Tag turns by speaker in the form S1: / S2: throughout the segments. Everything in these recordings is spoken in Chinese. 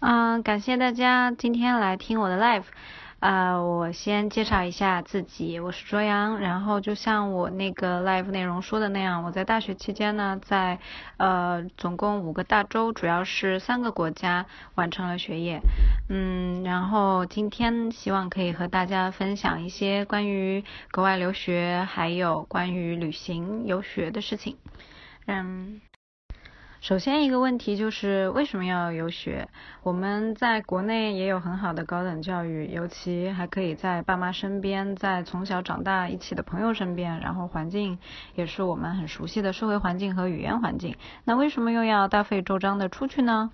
S1: 嗯，感谢大家今天来听我的 live。呃，我先介绍一下自己，我是卓阳。然后就像我那个 live 内容说的那样，我在大学期间呢，在呃总共五个大洲，主要是三个国家完成了学业。嗯，然后今天希望可以和大家分享一些关于国外留学，还有关于旅行游学的事情。嗯。首先一个问题就是为什么要游学？我们在国内也有很好的高等教育，尤其还可以在爸妈身边，在从小长大一起的朋友身边，然后环境也是我们很熟悉的社会环境和语言环境。那为什么又要大费周章的出去呢？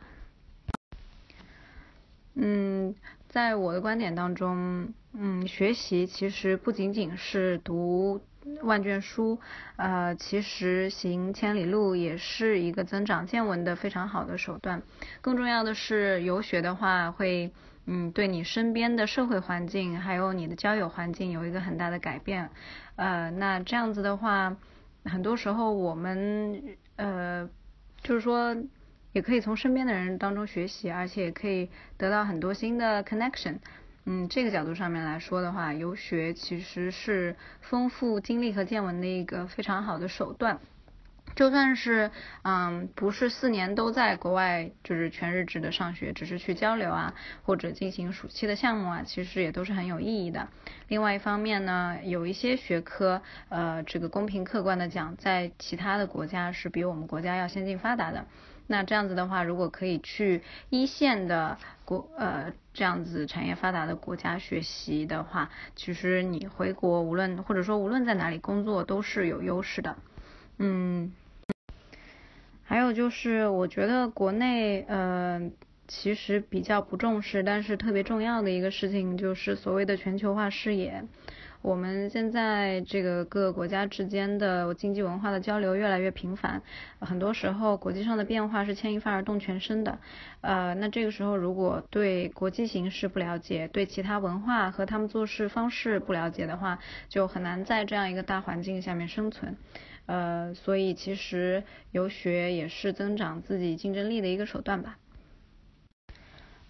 S1: 嗯，在我的观点当中，嗯，学习其实不仅仅是读。万卷书，呃，其实行千里路也是一个增长见闻的非常好的手段。更重要的是，游学的话会，嗯，对你身边的社会环境还有你的交友环境有一个很大的改变。呃，那这样子的话，很多时候我们，呃，就是说，也可以从身边的人当中学习，而且也可以得到很多新的 connection。嗯，这个角度上面来说的话，游学其实是丰富经历和见闻的一个非常好的手段。就算是嗯，不是四年都在国外，就是全日制的上学，只是去交流啊，或者进行暑期的项目啊，其实也都是很有意义的。另外一方面呢，有一些学科，呃，这个公平客观的讲，在其他的国家是比我们国家要先进发达的。那这样子的话，如果可以去一线的国呃这样子产业发达的国家学习的话，其实你回国无论或者说无论在哪里工作都是有优势的。嗯，还有就是我觉得国内呃其实比较不重视，但是特别重要的一个事情就是所谓的全球化视野。我们现在这个各个国家之间的经济文化的交流越来越频繁，很多时候国际上的变化是牵一发而动全身的。呃，那这个时候如果对国际形势不了解，对其他文化和他们做事方式不了解的话，就很难在这样一个大环境下面生存。呃，所以其实游学也是增长自己竞争力的一个手段吧。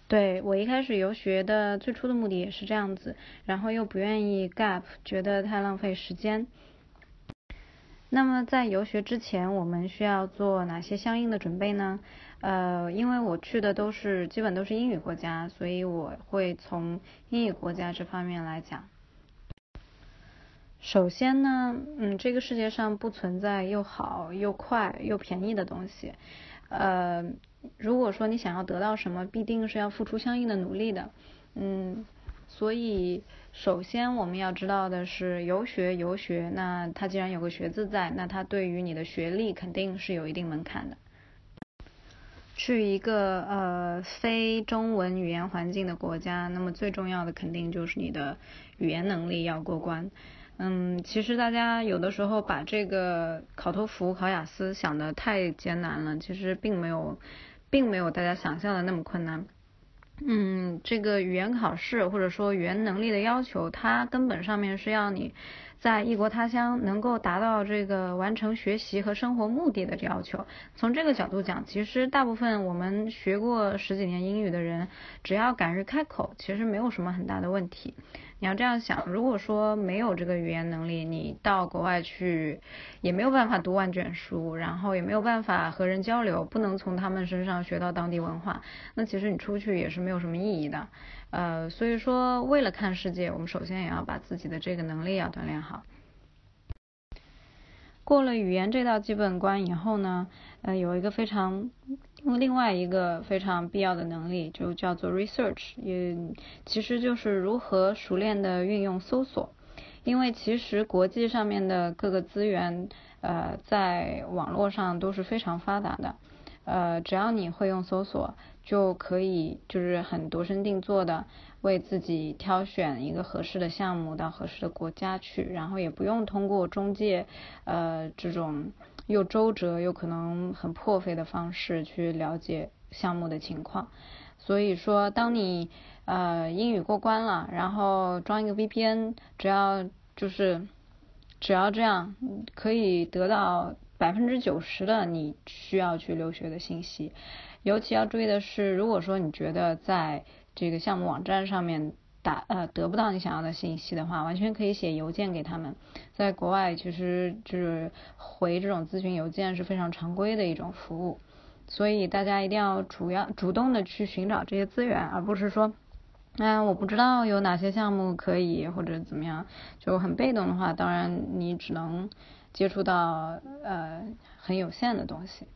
S1: 对我一开始游学的最初的目的也是这样子，然后又不愿意 gap，觉得太浪费时间。那么在游学之前，我们需要做哪些相应的准备呢？呃，因为我去的都是基本都是英语国家，所以我会从英语国家这方面来讲。首先呢，嗯，这个世界上不存在又好又快又便宜的东西，呃。如果说你想要得到什么，必定是要付出相应的努力的，嗯，所以首先我们要知道的是，游学游学，那它既然有个学字在，那它对于你的学历肯定是有一定门槛的。去一个呃非中文语言环境的国家，那么最重要的肯定就是你的语言能力要过关。嗯，其实大家有的时候把这个考托福、考雅思想的太艰难了，其实并没有。并没有大家想象的那么困难。嗯，这个语言考试或者说语言能力的要求，它根本上面是要你在异国他乡能够达到这个完成学习和生活目的的要求。从这个角度讲，其实大部分我们学过十几年英语的人，只要敢于开口，其实没有什么很大的问题。你要这样想，如果说没有这个语言能力，你到国外去也没有办法读万卷书，然后也没有办法和人交流，不能从他们身上学到当地文化，那其实你出去也是没有什么意义的。呃，所以说为了看世界，我们首先也要把自己的这个能力要锻炼好。过了语言这道基本关以后呢，呃，有一个非常。另外一个非常必要的能力，就叫做 research，也其实就是如何熟练的运用搜索。因为其实国际上面的各个资源，呃，在网络上都是非常发达的。呃，只要你会用搜索，就可以就是很度身定做的为自己挑选一个合适的项目到合适的国家去，然后也不用通过中介，呃，这种。又周折又可能很破费的方式去了解项目的情况，所以说，当你呃英语过关了，然后装一个 VPN，只要就是只要这样，可以得到百分之九十的你需要去留学的信息。尤其要注意的是，如果说你觉得在这个项目网站上面打呃得不到你想要的信息的话，完全可以写邮件给他们。在国外，其实就是回这种咨询邮件是非常常规的一种服务，所以大家一定要主要主动的去寻找这些资源，而不是说。嗯，我不知道有哪些项目可以或者怎么样，就很被动的话，当然你只能接触到呃很有限的东西。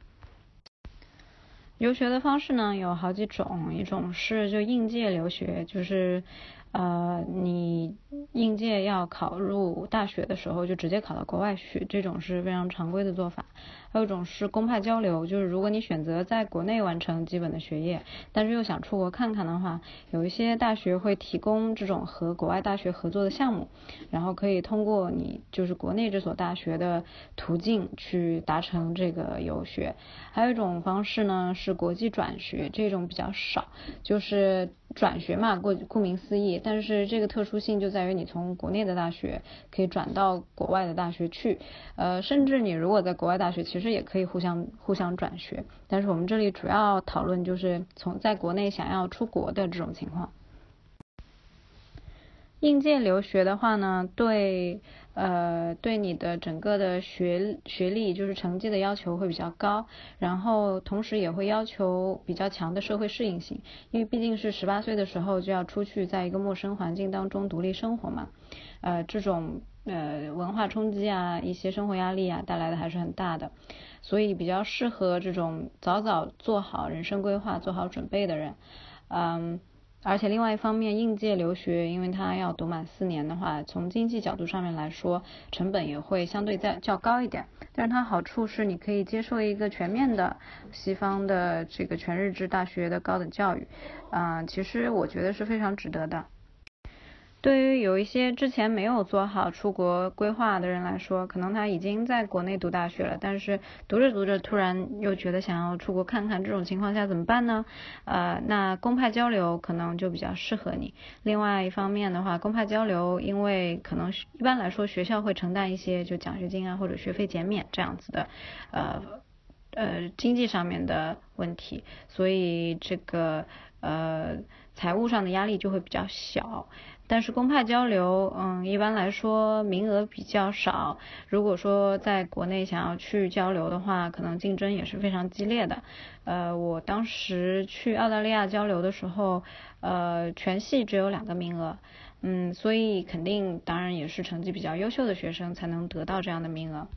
S1: 留学的方式呢有好几种，一种是就应届留学，就是呃你应届要考入大学的时候就直接考到国外去，这种是非常常规的做法。还有一种是公派交流，就是如果你选择在国内完成基本的学业，但是又想出国看看的话，有一些大学会提供这种和国外大学合作的项目，然后可以通过你就是国内这所大学的途径去达成这个游学。还有一种方式呢是国际转学，这种比较少，就是转学嘛，顾顾名思义，但是这个特殊性就在于你从国内的大学可以转到国外的大学去，呃，甚至你如果在国外大学其实。也可以互相互相转学，但是我们这里主要讨论就是从在国内想要出国的这种情况。应届留学的话呢，对呃对你的整个的学学历就是成绩的要求会比较高，然后同时也会要求比较强的社会适应性，因为毕竟是十八岁的时候就要出去在一个陌生环境当中独立生活嘛，呃这种。呃，文化冲击啊，一些生活压力啊，带来的还是很大的，所以比较适合这种早早做好人生规划、做好准备的人。嗯，而且另外一方面，应届留学，因为他要读满四年的话，从经济角度上面来说，成本也会相对在较高一点。但是它好处是，你可以接受一个全面的西方的这个全日制大学的高等教育。啊，其实我觉得是非常值得的。对于有一些之前没有做好出国规划的人来说，可能他已经在国内读大学了，但是读着读着突然又觉得想要出国看看，这种情况下怎么办呢？呃，那公派交流可能就比较适合你。另外一方面的话，公派交流因为可能一般来说学校会承担一些就奖学金啊或者学费减免这样子的，呃呃经济上面的问题，所以这个呃财务上的压力就会比较小。但是公派交流，嗯，一般来说名额比较少。如果说在国内想要去交流的话，可能竞争也是非常激烈的。呃，我当时去澳大利亚交流的时候，呃，全系只有两个名额，嗯，所以肯定当然也是成绩比较优秀的学生才能得到这样的名额。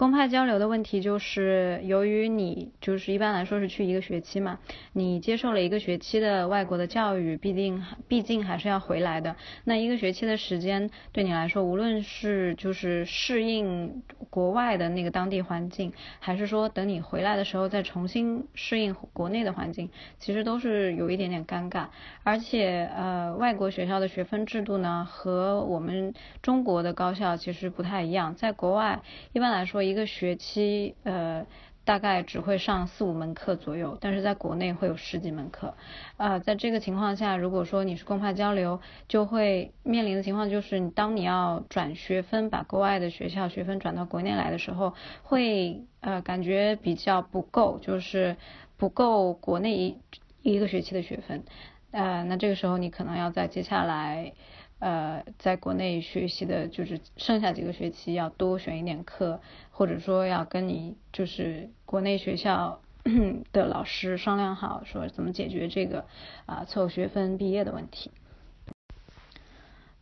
S1: 公派交流的问题就是，由于你就是一般来说是去一个学期嘛，你接受了一个学期的外国的教育，毕竟毕竟还是要回来的。那一个学期的时间对你来说，无论是就是适应国外的那个当地环境，还是说等你回来的时候再重新适应国内的环境，其实都是有一点点尴尬。而且呃，外国学校的学分制度呢，和我们中国的高校其实不太一样。在国外一般来说。一个学期，呃，大概只会上四五门课左右，但是在国内会有十几门课，啊，在这个情况下，如果说你是公派交流，就会面临的情况就是，你当你要转学分，把国外的学校学分转到国内来的时候，会呃感觉比较不够，就是不够国内一一个学期的学分，呃，那这个时候你可能要在接下来。呃，在国内学习的，就是剩下几个学期要多选一点课，或者说要跟你就是国内学校 的老师商量好，说怎么解决这个啊凑学分毕业的问题。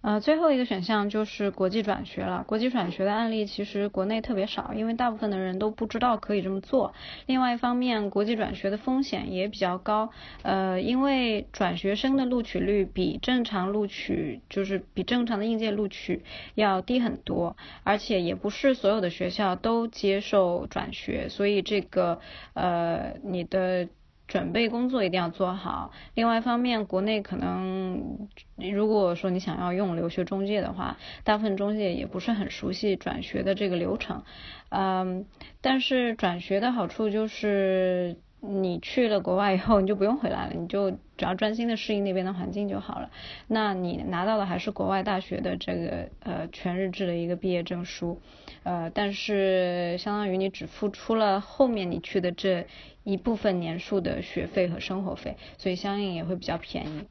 S1: 呃，最后一个选项就是国际转学了。国际转学的案例其实国内特别少，因为大部分的人都不知道可以这么做。另外一方面，国际转学的风险也比较高。呃，因为转学生的录取率比正常录取，就是比正常的应届录取要低很多，而且也不是所有的学校都接受转学，所以这个呃，你的。准备工作一定要做好。另外一方面，国内可能如果说你想要用留学中介的话，大部分中介也不是很熟悉转学的这个流程。嗯，但是转学的好处就是你去了国外以后，你就不用回来了，你就只要专心的适应那边的环境就好了。那你拿到的还是国外大学的这个呃全日制的一个毕业证书，呃，但是相当于你只付出了后面你去的这一部分年数的学费和生活费，所以相应也会比较便宜。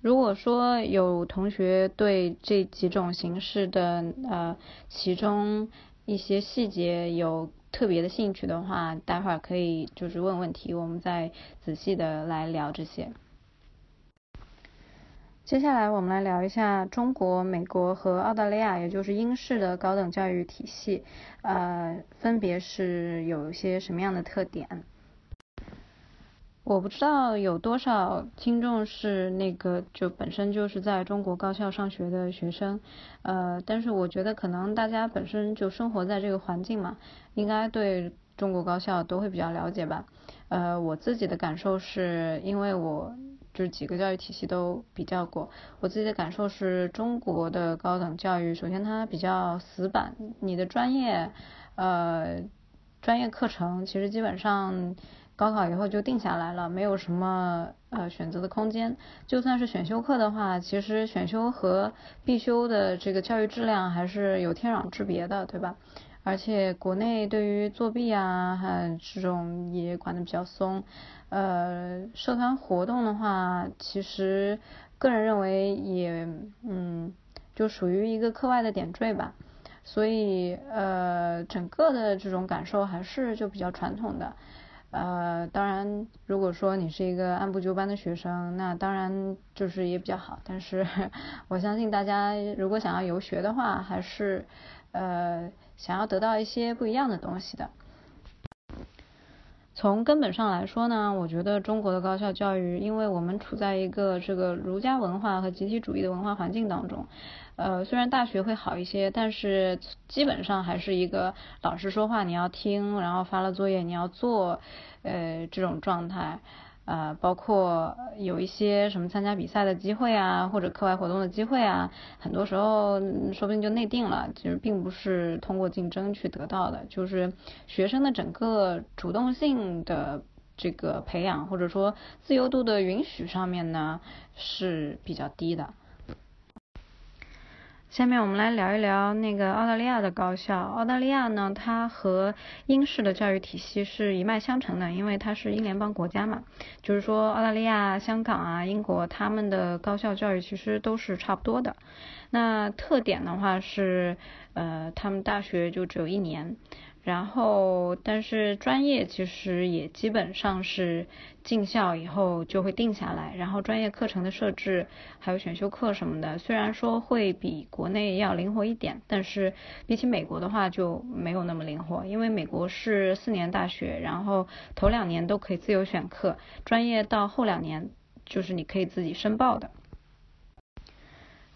S1: 如果说有同学对这几种形式的呃其中一些细节有。特别的兴趣的话，待会儿可以就是问问题，我们再仔细的来聊这些。接下来我们来聊一下中国、美国和澳大利亚，也就是英式的高等教育体系，呃，分别是有一些什么样的特点。我不知道有多少听众是那个就本身就是在中国高校上学的学生，呃，但是我觉得可能大家本身就生活在这个环境嘛，应该对中国高校都会比较了解吧。呃，我自己的感受是因为我就是几个教育体系都比较过，我自己的感受是中国的高等教育，首先它比较死板，你的专业呃专业课程其实基本上。高考以后就定下来了，没有什么呃选择的空间。就算是选修课的话，其实选修和必修的这个教育质量还是有天壤之别的，对吧？而且国内对于作弊啊，还这种也管的比较松。呃，社团活动的话，其实个人认为也嗯，就属于一个课外的点缀吧。所以呃，整个的这种感受还是就比较传统的。呃，当然，如果说你是一个按部就班的学生，那当然就是也比较好。但是 我相信大家如果想要游学的话，还是呃想要得到一些不一样的东西的。从根本上来说呢，我觉得中国的高校教育，因为我们处在一个这个儒家文化和集体主义的文化环境当中。呃，虽然大学会好一些，但是基本上还是一个老师说话你要听，然后发了作业你要做，呃，这种状态，呃，包括有一些什么参加比赛的机会啊，或者课外活动的机会啊，很多时候说不定就内定了，其实并不是通过竞争去得到的，就是学生的整个主动性的这个培养，或者说自由度的允许上面呢是比较低的。下面我们来聊一聊那个澳大利亚的高校。澳大利亚呢，它和英式的教育体系是一脉相承的，因为它是英联邦国家嘛。就是说，澳大利亚、香港啊、英国，他们的高校教育其实都是差不多的。那特点的话是，呃，他们大学就只有一年。然后，但是专业其实也基本上是进校以后就会定下来，然后专业课程的设置还有选修课什么的，虽然说会比国内要灵活一点，但是比起美国的话就没有那么灵活，因为美国是四年大学，然后头两年都可以自由选课，专业到后两年就是你可以自己申报的。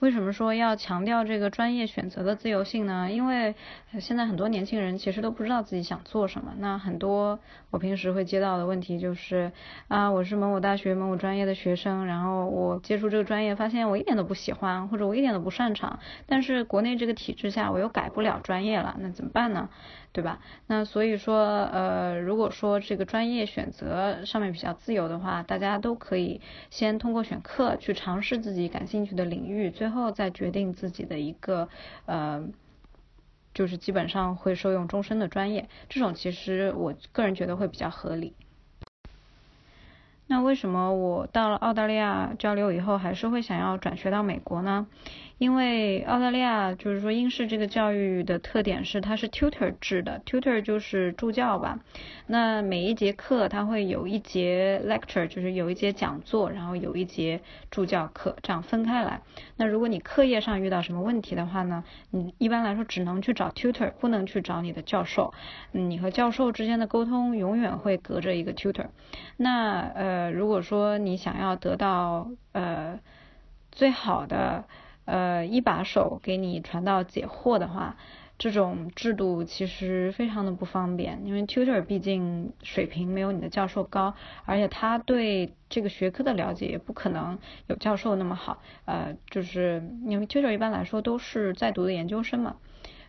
S1: 为什么说要强调这个专业选择的自由性呢？因为现在很多年轻人其实都不知道自己想做什么。那很多我平时会接到的问题就是啊，我是某某大学某某专业的学生，然后我接触这个专业，发现我一点都不喜欢，或者我一点都不擅长。但是国内这个体制下，我又改不了专业了，那怎么办呢？对吧？那所以说，呃，如果说这个专业选择上面比较自由的话，大家都可以先通过选课去尝试自己感兴趣的领域，最后再决定自己的一个呃，就是基本上会受用终身的专业。这种其实我个人觉得会比较合理。那为什么我到了澳大利亚交流以后，还是会想要转学到美国呢？因为澳大利亚就是说英式这个教育的特点是它是 tutor 制的，tutor 就是助教吧。那每一节课它会有一节 lecture，就是有一节讲座，然后有一节助教课，这样分开来。那如果你课业上遇到什么问题的话呢，你一般来说只能去找 tutor，不能去找你的教授。你和教授之间的沟通永远会隔着一个 tutor。那呃，如果说你想要得到呃最好的呃，一把手给你传道解惑的话，这种制度其实非常的不方便，因为 tutor 毕竟水平没有你的教授高，而且他对这个学科的了解也不可能有教授那么好。呃，就是因为 tutor 一般来说都是在读的研究生嘛，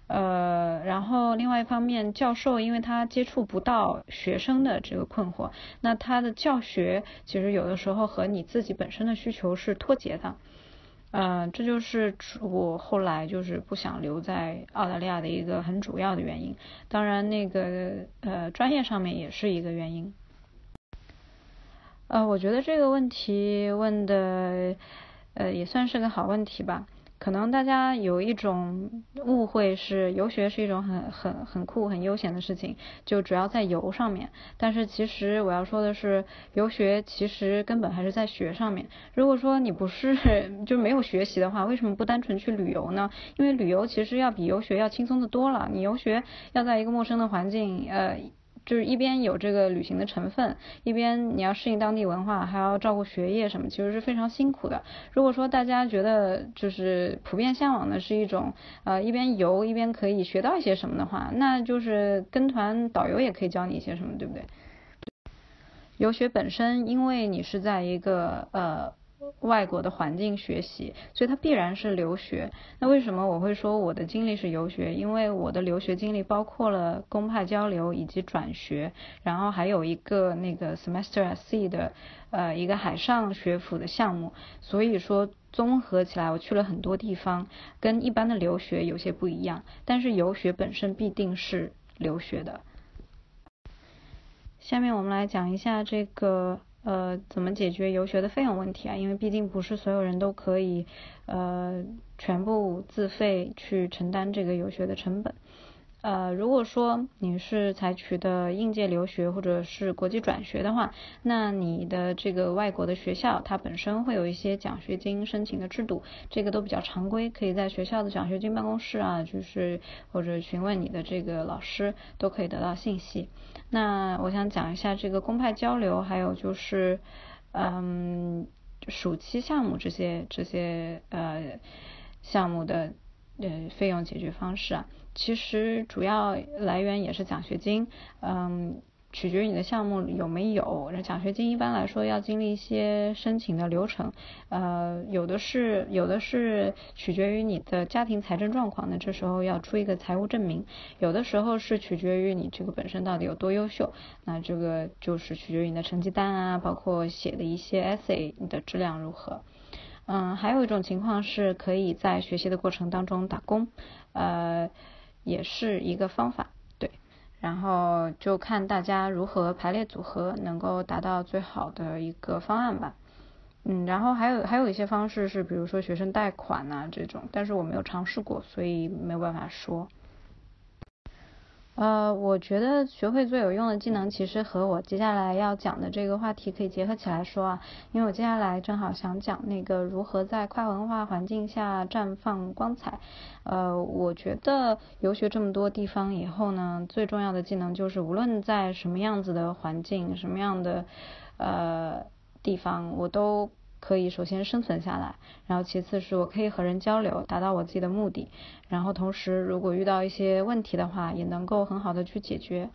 S1: 呃，然后另外一方面，教授因为他接触不到学生的这个困惑，那他的教学其实有的时候和你自己本身的需求是脱节的。嗯，这就是我后来就是不想留在澳大利亚的一个很主要的原因。当然，那个呃专业上面也是一个原因。呃，我觉得这个问题问的呃也算是个好问题吧。可能大家有一种误会是游学是一种很很很酷很悠闲的事情，就主要在游上面。但是其实我要说的是，游学其实根本还是在学上面。如果说你不是 就没有学习的话，为什么不单纯去旅游呢？因为旅游其实要比游学要轻松的多了。你游学要在一个陌生的环境，呃。就是一边有这个旅行的成分，一边你要适应当地文化，还要照顾学业什么，其实是非常辛苦的。如果说大家觉得就是普遍向往的是一种呃一边游一边可以学到一些什么的话，那就是跟团导游也可以教你一些什么，对不对？游学本身，因为你是在一个呃。外国的环境学习，所以它必然是留学。那为什么我会说我的经历是游学？因为我的留学经历包括了公派交流以及转学，然后还有一个那个 semester at sea 的呃一个海上学府的项目。所以说综合起来，我去了很多地方，跟一般的留学有些不一样。但是游学本身必定是留学的。下面我们来讲一下这个。呃，怎么解决游学的费用问题啊？因为毕竟不是所有人都可以呃全部自费去承担这个游学的成本。呃，如果说你是采取的应届留学或者是国际转学的话，那你的这个外国的学校它本身会有一些奖学金申请的制度，这个都比较常规，可以在学校的奖学金办公室啊，就是或者询问你的这个老师都可以得到信息。那我想讲一下这个公派交流，还有就是嗯暑期项目这些这些呃项目的呃费用解决方式啊。其实主要来源也是奖学金，嗯，取决于你的项目有没有。那奖学金一般来说要经历一些申请的流程，呃，有的是有的是取决于你的家庭财政状况，那这时候要出一个财务证明。有的时候是取决于你这个本身到底有多优秀，那这个就是取决于你的成绩单啊，包括写的一些 essay，你的质量如何。嗯，还有一种情况是可以在学习的过程当中打工，呃。也是一个方法，对，然后就看大家如何排列组合，能够达到最好的一个方案吧。嗯，然后还有还有一些方式是，比如说学生贷款呐这种，但是我没有尝试过，所以没有办法说。呃，我觉得学会最有用的技能，其实和我接下来要讲的这个话题可以结合起来说啊，因为我接下来正好想讲那个如何在跨文化环境下绽放光彩。呃，我觉得游学这么多地方以后呢，最重要的技能就是无论在什么样子的环境、什么样的呃地方，我都。可以首先生存下来，然后其次是我可以和人交流，达到我自己的目的，然后同时如果遇到一些问题的话，也能够很好的去解决。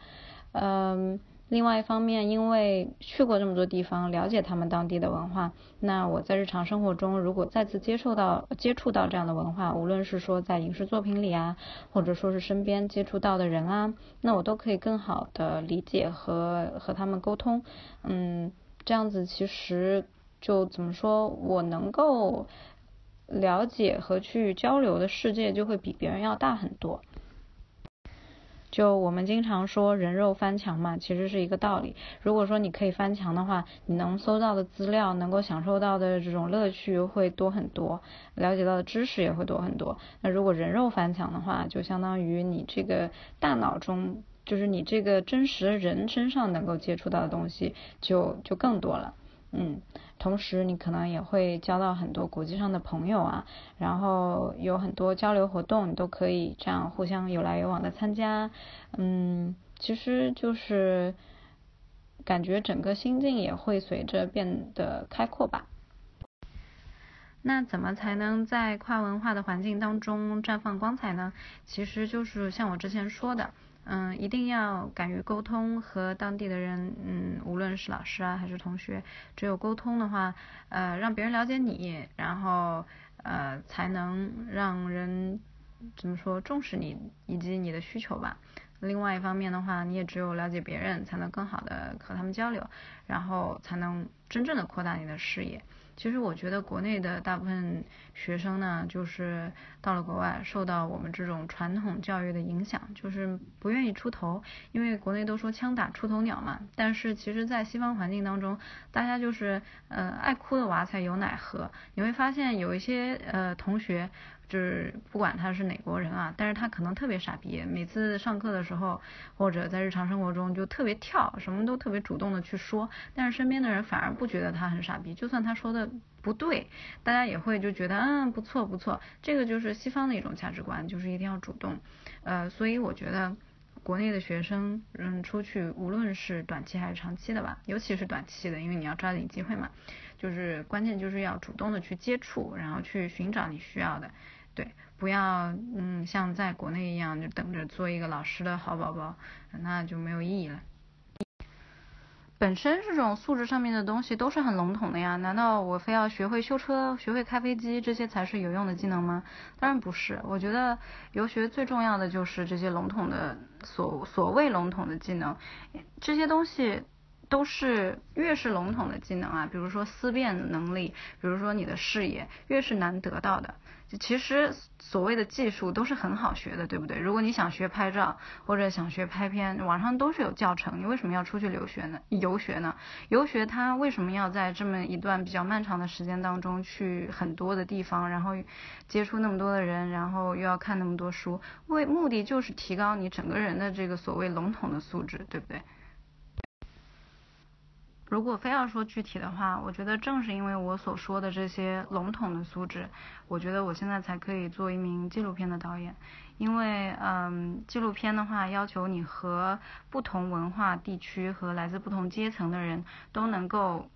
S1: 嗯，另外一方面，因为去过这么多地方，了解他们当地的文化，那我在日常生活中如果再次接受到接触到这样的文化，无论是说在影视作品里啊，或者说是身边接触到的人啊，那我都可以更好的理解和和他们沟通。嗯，这样子其实。就怎么说，我能够了解和去交流的世界就会比别人要大很多。就我们经常说人肉翻墙嘛，其实是一个道理。如果说你可以翻墙的话，你能搜到的资料，能够享受到的这种乐趣会多很多，了解到的知识也会多很多。那如果人肉翻墙的话，就相当于你这个大脑中，就是你这个真实的人身上能够接触到的东西就就更多了。嗯，同时你可能也会交到很多国际上的朋友啊，然后有很多交流活动，你都可以这样互相有来有往的参加。嗯，其实就是感觉整个心境也会随着变得开阔吧。那怎么才能在跨文化的环境当中绽放光彩呢？其实就是像我之前说的。嗯，一定要敢于沟通和当地的人，嗯，无论是老师啊还是同学，只有沟通的话，呃，让别人了解你，然后呃，才能让人怎么说重视你以及你的需求吧。另外一方面的话，你也只有了解别人，才能更好的和他们交流，然后才能真正的扩大你的视野。其实我觉得国内的大部分学生呢，就是到了国外，受到我们这种传统教育的影响，就是不愿意出头，因为国内都说枪打出头鸟嘛。但是其实，在西方环境当中，大家就是呃爱哭的娃才有奶喝。你会发现有一些呃同学。就是不管他是哪国人啊，但是他可能特别傻逼，每次上课的时候或者在日常生活中就特别跳，什么都特别主动的去说，但是身边的人反而不觉得他很傻逼，就算他说的不对，大家也会就觉得嗯不错不错，这个就是西方的一种价值观，就是一定要主动，呃，所以我觉得。国内的学生，嗯，出去无论是短期还是长期的吧，尤其是短期的，因为你要抓紧机会嘛，就是关键就是要主动的去接触，然后去寻找你需要的，对，不要嗯像在国内一样就等着做一个老师的好宝宝，那就没有意义了。本身这种素质上面的东西都是很笼统的呀，难道我非要学会修车、学会开飞机这些才是有用的技能吗？当然不是，我觉得游学最重要的就是这些笼统的所所谓笼统的技能，这些东西。都是越是笼统的技能啊，比如说思辨能力，比如说你的视野，越是难得到的。就其实所谓的技术都是很好学的，对不对？如果你想学拍照或者想学拍片，网上都是有教程。你为什么要出去留学呢？游学呢？游学它为什么要在这么一段比较漫长的时间当中去很多的地方，然后接触那么多的人，然后又要看那么多书？为目的就是提高你整个人的这个所谓笼统的素质，对不对？如果非要说具体的话，我觉得正是因为我所说的这些笼统的素质，我觉得我现在才可以做一名纪录片的导演。因为，嗯，纪录片的话，要求你和不同文化地区和来自不同阶层的人都能够，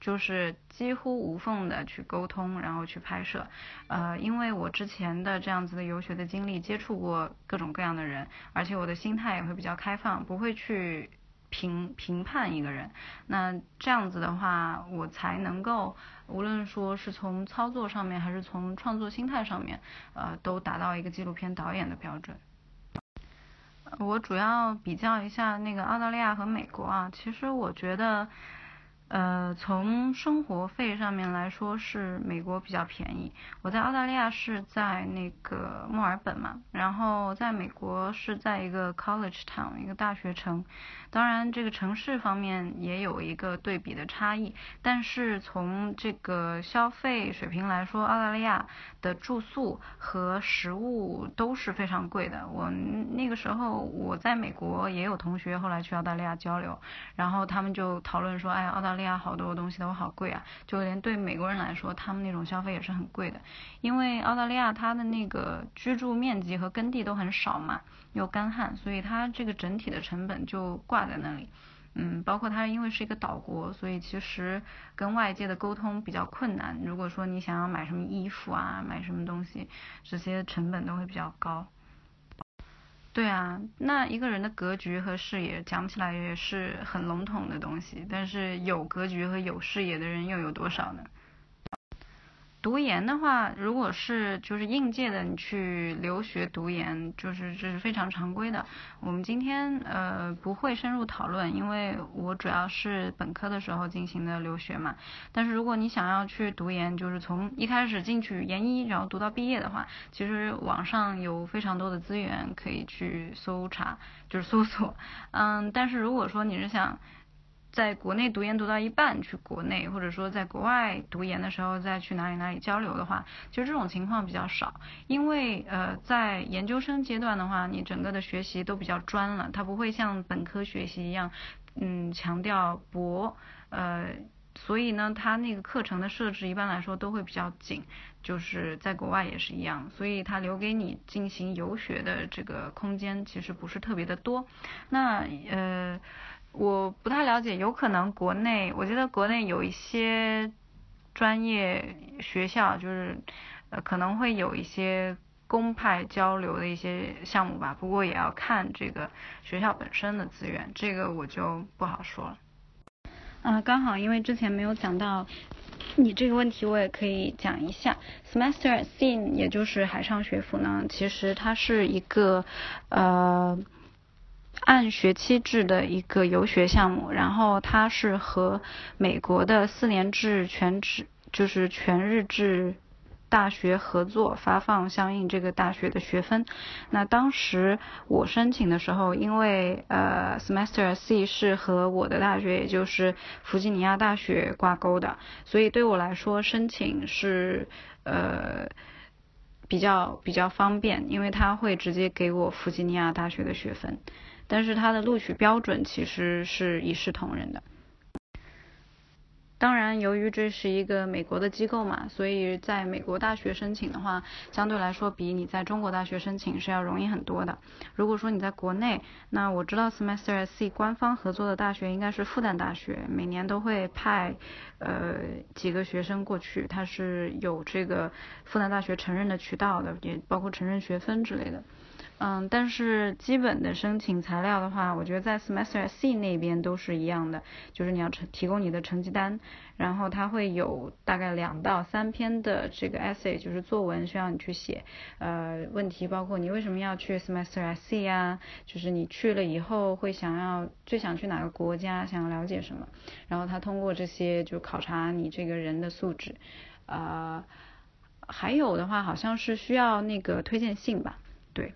S1: 就是几乎无缝的去沟通，然后去拍摄。呃，因为我之前的这样子的游学的经历，接触过各种各样的人，而且我的心态也会比较开放，不会去。评评判一个人，那这样子的话，我才能够无论说是从操作上面，还是从创作心态上面，呃，都达到一个纪录片导演的标准。我主要比较一下那个澳大利亚和美国啊，其实我觉得。呃，从生活费上面来说是美国比较便宜。我在澳大利亚是在那个墨尔本嘛，然后在美国是在一个 college town 一个大学城。当然，这个城市方面也有一个对比的差异，但是从这个消费水平来说，澳大利亚的住宿和食物都是非常贵的。我那个时候我在美国也有同学后来去澳大利亚交流，然后他们就讨论说，哎，澳大利亚好多东西都好贵啊，就连对美国人来说，他们那种消费也是很贵的，因为澳大利亚它的那个居住面积和耕地都很少嘛，又干旱，所以它这个整体的成本就挂在那里，嗯，包括它因为是一个岛国，所以其实跟外界的沟通比较困难。如果说你想要买什么衣服啊，买什么东西，这些成本都会比较高。对啊，那一个人的格局和视野讲起来也是很笼统的东西，但是有格局和有视野的人又有多少呢？读研的话，如果是就是应届的，你去留学读研，就是这是非常常规的。我们今天呃不会深入讨论，因为我主要是本科的时候进行的留学嘛。但是如果你想要去读研，就是从一开始进去研一，然后读到毕业的话，其实网上有非常多的资源可以去搜查，就是搜索。嗯，但是如果说你是想。在国内读研读到一半去国内，或者说在国外读研的时候再去哪里哪里交流的话，其实这种情况比较少，因为呃在研究生阶段的话，你整个的学习都比较专了，它不会像本科学习一样，嗯强调博，呃所以呢，它那个课程的设置一般来说都会比较紧，就是在国外也是一样，所以它留给你进行游学的这个空间其实不是特别的多，那呃。我不太了解，有可能国内，我觉得国内有一些专业学校，就是呃可能会有一些公派交流的一些项目吧，不过也要看这个学校本身的资源，这个我就不好说了。啊，刚好因为之前没有讲到你这个问题我也可以讲一下，Semester at Sea 也就是海上学府呢，其实它是一个呃按学期制的一个游学项目，然后它是和美国的四年制全职就是全日制。大学合作发放相应这个大学的学分。那当时我申请的时候，因为呃 semester C 是和我的大学，也就是弗吉尼亚大学挂钩的，所以对我来说申请是呃比较比较方便，因为他会直接给我弗吉尼亚大学的学分。但是它的录取标准其实是一视同仁的。当然，由于这是一个美国的机构嘛，所以在美国大学申请的话，相对来说比你在中国大学申请是要容易很多的。如果说你在国内，那我知道 Semester C 官方合作的大学应该是复旦大学，每年都会派呃几个学生过去，它是有这个复旦大学承认的渠道的，也包括承认学分之类的。嗯，但是基本的申请材料的话，我觉得在 Semester C 那边都是一样的，就是你要成提供你的成绩单，然后它会有大概两到三篇的这个 essay，就是作文需要你去写。呃，问题包括你为什么要去 Semester C 啊？就是你去了以后会想要最想去哪个国家，想要了解什么？然后他通过这些就考察你这个人的素质。呃，还有的话好像是需要那个推荐信吧？对。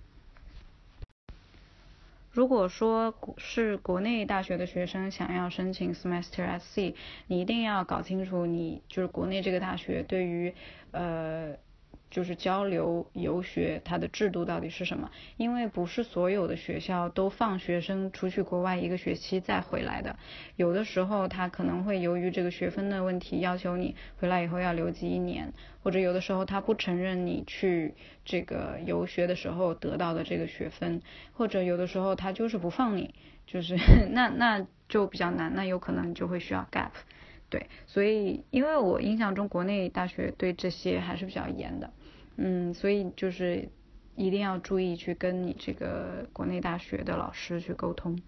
S1: 如果说是国内大学的学生想要申请 Semester se 你一定要搞清楚你就是国内这个大学对于呃。就是交流游学，它的制度到底是什么？因为不是所有的学校都放学生出去国外一个学期再回来的，有的时候他可能会由于这个学分的问题，要求你回来以后要留级一年，或者有的时候他不承认你去这个游学的时候得到的这个学分，或者有的时候他就是不放你，就是 那那就比较难，那有可能就会需要 gap。对，所以因为我印象中国内大学对这些还是比较严的，嗯，所以就是一定要注意去跟你这个国内大学的老师去沟通。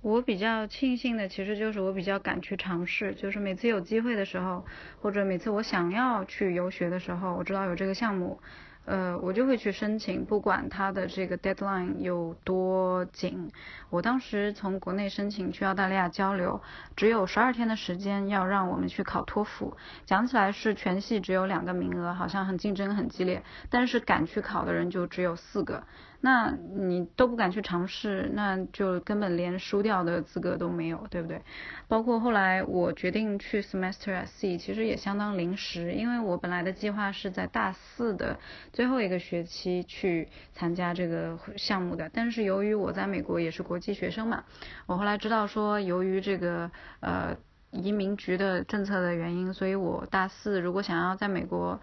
S1: 我比较庆幸的其实就是我比较敢去尝试，就是每次有机会的时候，或者每次我想要去游学的时候，我知道有这个项目。呃，我就会去申请，不管他的这个 deadline 有多紧。我当时从国内申请去澳大利亚交流，只有十二天的时间要让我们去考托福。讲起来是全系只有两个名额，好像很竞争很激烈，但是敢去考的人就只有四个。那你都不敢去尝试，那就根本连输掉的资格都没有，对不对？包括后来我决定去 Semester at Sea，其实也相当临时，因为我本来的计划是在大四的最后一个学期去参加这个项目的，但是由于我在美国也是国际学生嘛，我后来知道说由于这个呃移民局的政策的原因，所以我大四如果想要在美国。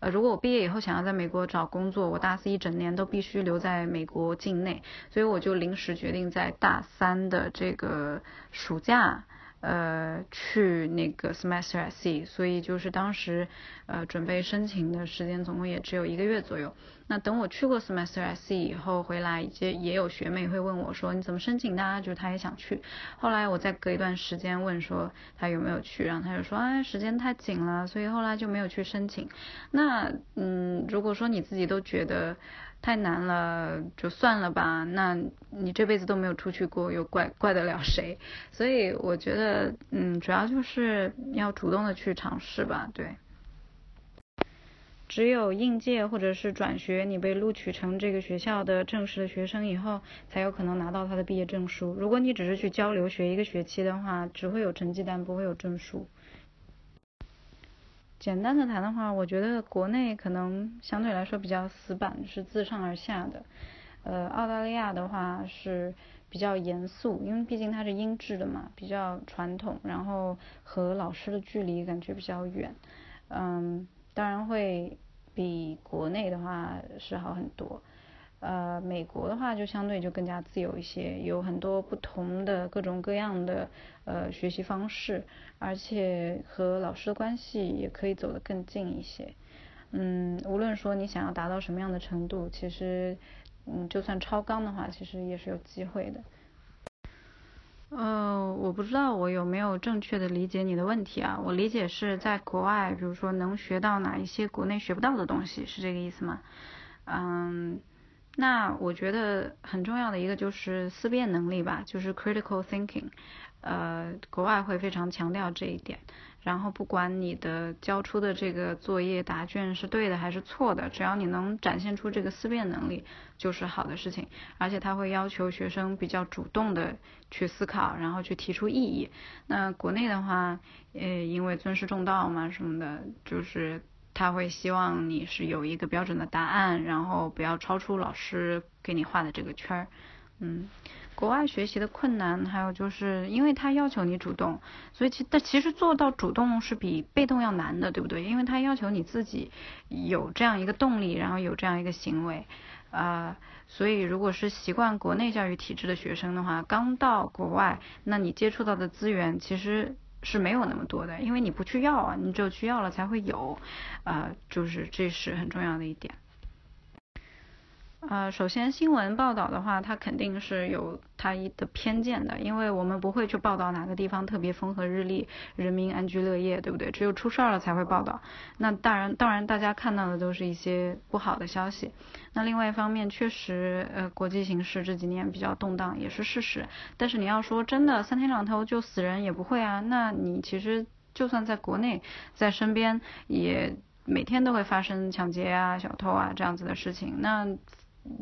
S1: 呃，如果我毕业以后想要在美国找工作，我大四一整年都必须留在美国境内，所以我就临时决定在大三的这个暑假。呃，去那个 semester at sea，所以就是当时呃准备申请的时间总共也只有一个月左右。那等我去过 semester at sea 以后回来，也也有学妹会问我说你怎么申请的？就是她也想去。后来我再隔一段时间问说她有没有去，然后她就说哎时间太紧了，所以后来就没有去申请。那嗯，如果说你自己都觉得。太难了，就算了吧。那你这辈子都没有出去过，又怪怪得了谁？所以我觉得，嗯，主要就是要主动的去尝试吧。对，只有应届或者是转学，你被录取成这个学校的正式的学生以后，才有可能拿到他的毕业证书。如果你只是去交流学一个学期的话，只会有成绩单，不会有证书。简单的谈的话，我觉得国内可能相对来说比较死板，是自上而下的。呃，澳大利亚的话是比较严肃，因为毕竟它是英制的嘛，比较传统，然后和老师的距离感觉比较远。嗯，当然会比国内的话是好很多。呃，美国的话就相对就更加自由一些，有很多不同的各种各样的呃学习方式，而且和老师的关系也可以走得更近一些。嗯，无论说你想要达到什么样的程度，其实嗯就算超纲的话，其实也是有机会的。呃，我我不知道我有没有正确的理解你的问题啊？我理解是在国外，比如说能学到哪一些国内学不到的东西，是这个意思吗？嗯，那我觉得很重要的一个就是思辨能力吧，就是 critical thinking，呃，国外会非常强调这一点。然后不管你的交出的这个作业答卷是对的还是错的，只要你能展现出这个思辨能力，就是好的事情。而且他会要求学生比较主动的去思考，然后去提出异议。那国内的话，呃，因为尊师重道嘛什么的，就是他会希望你是有一个标准的答案，然后不要超出老师给你画的这个圈儿，嗯。国外学习的困难，还有就是因为他要求你主动，所以其但其实做到主动是比被动要难的，对不对？因为他要求你自己有这样一个动力，然后有这样一个行为，啊，所以如果是习惯国内教育体制的学生的话，刚到国外，那你接触到的资源其实是没有那么多的，因为你不去要啊，你只有去要了才会有，啊，就是这是很重要的一点。呃，首先新闻报道的话，它肯定是有它的偏见的，因为我们不会去报道哪个地方特别风和日丽，人民安居乐业，对不对？只有出事儿了才会报道。那当然，当然大家看到的都是一些不好的消息。那另外一方面，确实，呃，国际形势这几年比较动荡，也是事实。但是你要说真的，三天两头就死人也不会啊。那你其实就算在国内，在身边也每天都会发生抢劫啊、小偷啊这样子的事情。那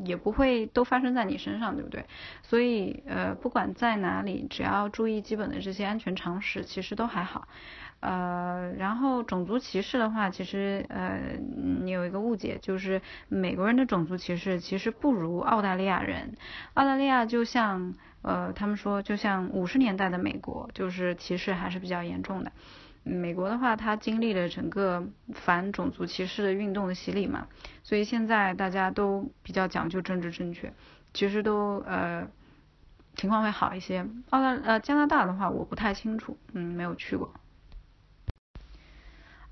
S1: 也不会都发生在你身上，对不对？所以，呃，不管在哪里，只要注意基本的这些安全常识，其实都还好。呃，然后种族歧视的话，其实，呃，你有一个误解，就是美国人的种族歧视其实不如澳大利亚人。澳大利亚就像，呃，他们说就像五十年代的美国，就是歧视还是比较严重的。美国的话，它经历了整个反种族歧视的运动的洗礼嘛，所以现在大家都比较讲究政治正确，其实都呃情况会好一些。澳大呃加拿大的话，我不太清楚，嗯，没有去过。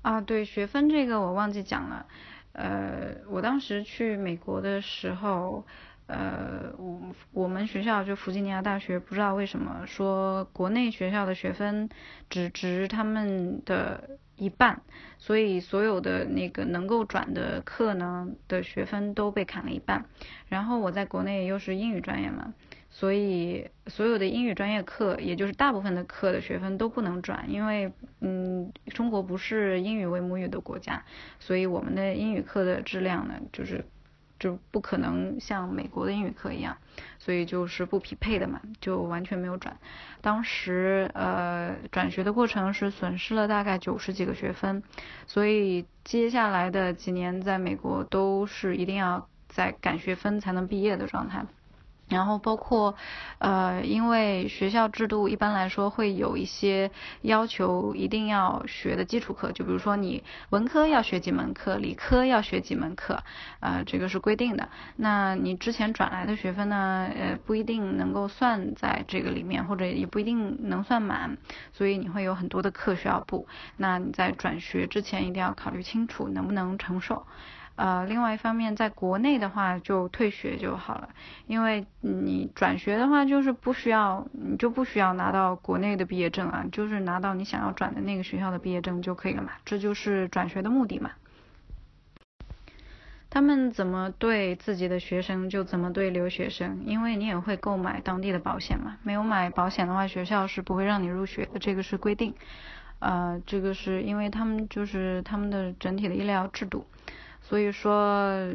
S1: 啊，对学分这个我忘记讲了，呃，我当时去美国的时候。呃，我我们学校就弗吉尼亚大学，不知道为什么说国内学校的学分只值他们的一半，所以所有的那个能够转的课呢的学分都被砍了一半。然后我在国内又是英语专业嘛，所以所有的英语专业课，也就是大部分的课的学分都不能转，因为嗯，中国不是英语为母语的国家，所以我们的英语课的质量呢就是。就不可能像美国的英语课一样，所以就是不匹配的嘛，就完全没有转。当时呃转学的过程是损失了大概九十几个学分，所以接下来的几年在美国都是一定要在赶学分才能毕业的状态。然后包括，呃，因为学校制度一般来说会有一些要求，一定要学的基础课，就比如说你文科要学几门课，理科要学几门课，呃，这个是规定的。那你之前转来的学分呢，呃，不一定能够算在这个里面，或者也不一定能算满，所以你会有很多的课需要补。那你在转学之前一定要考虑清楚能不能承受。呃，另外一方面，在国内的话就退学就好了，因为你转学的话就是不需要，你就不需要拿到国内的毕业证啊，就是拿到你想要转的那个学校的毕业证就可以了嘛，这就是转学的目的嘛。他们怎么对自己的学生就怎么对留学生，因为你也会购买当地的保险嘛，没有买保险的话，学校是不会让你入学的，这个是规定。呃，这个是因为他们就是他们的整体的医疗制度。所以说，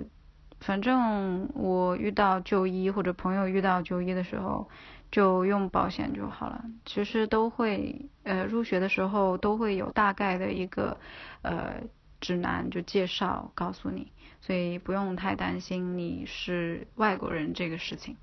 S1: 反正我遇到就医或者朋友遇到就医的时候，就用保险就好了。其实都会，呃，入学的时候都会有大概的一个呃指南，就介绍告诉你，所以不用太担心你是外国人这个事情。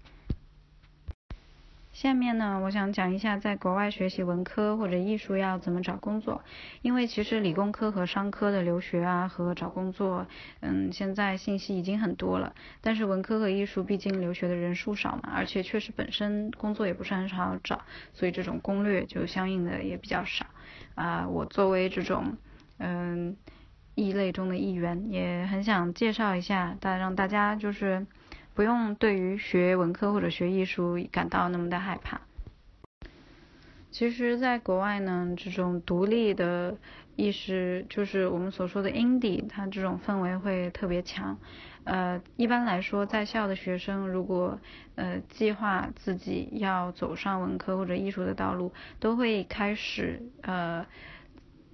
S1: 下面呢，我想讲一下在国外学习文科或者艺术要怎么找工作。因为其实理工科和商科的留学啊和找工作，嗯，现在信息已经很多了。但是文科和艺术毕竟留学的人数少嘛，而且确实本身工作也不是很好找，所以这种攻略就相应的也比较少。啊，我作为这种嗯异类中的一员，也很想介绍一下，大让大家就是。不用对于学文科或者学艺术感到那么的害怕。其实，在国外呢，这种独立的意识，就是我们所说的 indie，它这种氛围会特别强。呃，一般来说，在校的学生如果呃计划自己要走上文科或者艺术的道路，都会开始呃，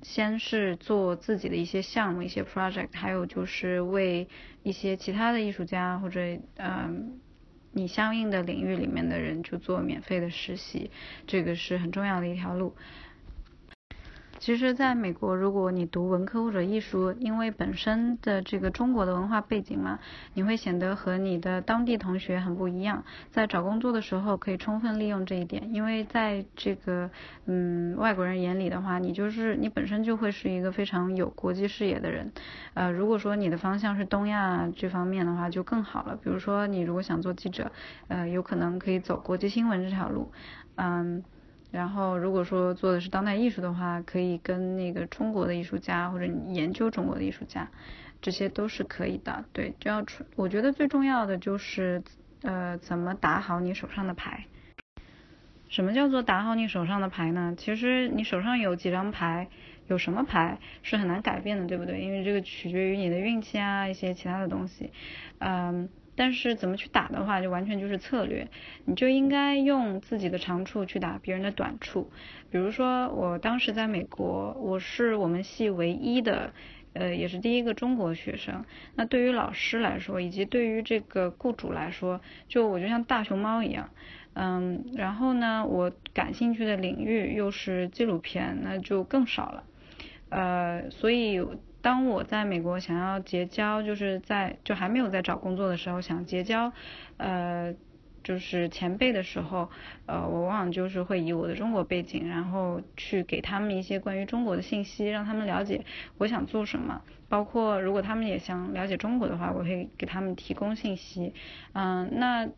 S1: 先是做自己的一些项目、一些 project，还有就是为一些其他的艺术家或者嗯。你相应的领域里面的人就做免费的实习，这个是很重要的一条路。其实，在美国，如果你读文科或者艺术，因为本身的这个中国的文化背景嘛，你会显得和你的当地同学很不一样。在找工作的时候，可以充分利用这一点，因为在这个嗯外国人眼里的话，你就是你本身就会是一个非常有国际视野的人。呃，如果说你的方向是东亚这方面的话，就更好了。比如说，你如果想做记者，呃，有可能可以走国际新闻这条路，嗯。然后，如果说做的是当代艺术的话，可以跟那个中国的艺术家或者你研究中国的艺术家，这些都是可以的。对，就要出。我觉得最重要的就是，呃，怎么打好你手上的牌。什么叫做打好你手上的牌呢？其实你手上有几张牌，有什么牌是很难改变的，对不对？因为这个取决于你的运气啊，一些其他的东西，嗯。但是怎么去打的话，就完全就是策略。你就应该用自己的长处去打别人的短处。比如说，我当时在美国，我是我们系唯一的，呃，也是第一个中国学生。那对于老师来说，以及对于这个雇主来说，就我就像大熊猫一样。嗯，然后呢，我感兴趣的领域又是纪录片，那就更少了。呃，所以。当我在美国想要结交，就是在就还没有在找工作的时候想结交，呃，就是前辈的时候，呃，我往往就是会以我的中国背景，然后去给他们一些关于中国的信息，让他们了解我想做什么。包括如果他们也想了解中国的话，我会给他们提供信息。嗯，那。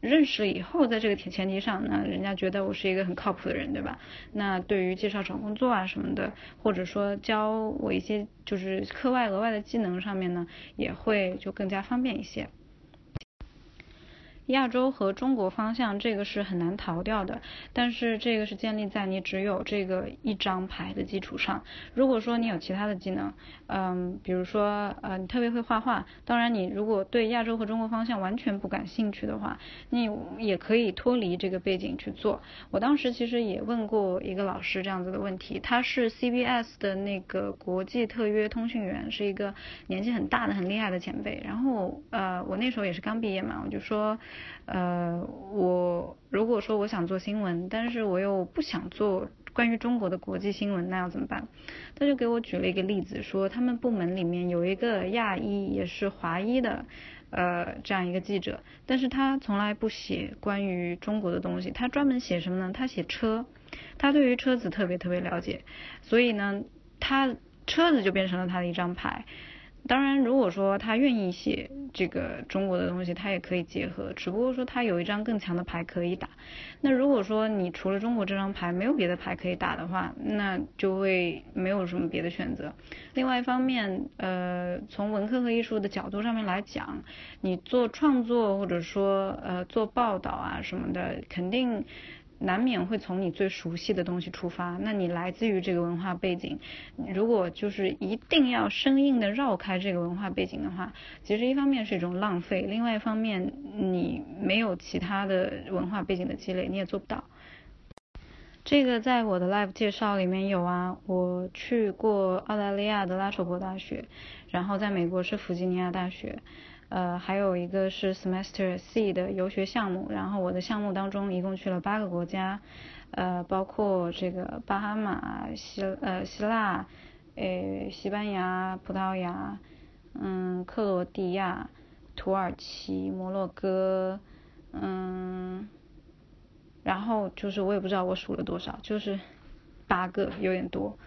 S1: 认识了以后，在这个前前提上，那人家觉得我是一个很靠谱的人，对吧？那对于介绍找工作啊什么的，或者说教我一些就是课外额外的技能上面呢，也会就更加方便一些。亚洲和中国方向，这个是很难逃掉的。但是这个是建立在你只有这个一张牌的基础上。如果说你有其他的技能，嗯，比如说呃你特别会画画，当然你如果对亚洲和中国方向完全不感兴趣的话，你也可以脱离这个背景去做。我当时其实也问过一个老师这样子的问题，他是 CBS 的那个国际特约通讯员，是一个年纪很大的很厉害的前辈。然后呃我那时候也是刚毕业嘛，我就说。呃，我如果说我想做新闻，但是我又不想做关于中国的国际新闻，那要怎么办？他就给我举了一个例子，说他们部门里面有一个亚裔，也是华裔的，呃，这样一个记者，但是他从来不写关于中国的东西，他专门写什么呢？他写车，他对于车子特别特别了解，所以呢，他车子就变成了他的一张牌。当然，如果说他愿意写这个中国的东西，他也可以结合，只不过说他有一张更强的牌可以打。那如果说你除了中国这张牌没有别的牌可以打的话，那就会没有什么别的选择。另外一方面，呃，从文科和艺术的角度上面来讲，你做创作或者说呃做报道啊什么的，肯定。难免会从你最熟悉的东西出发，那你来自于这个文化背景，如果就是一定要生硬的绕开这个文化背景的话，其实一方面是一种浪费，另外一方面你没有其他的文化背景的积累，你也做不到。这个在我的 live 介绍里面有啊，我去过澳大利亚的拉筹伯大学，然后在美国是弗吉尼亚大学。呃，还有一个是 Semester C 的游学项目，然后我的项目当中一共去了八个国家，呃，包括这个巴哈马、希呃希腊、呃西班牙、葡萄牙、嗯克罗地亚、土耳其、摩洛哥，嗯，然后就是我也不知道我数了多少，就是八个，有点多。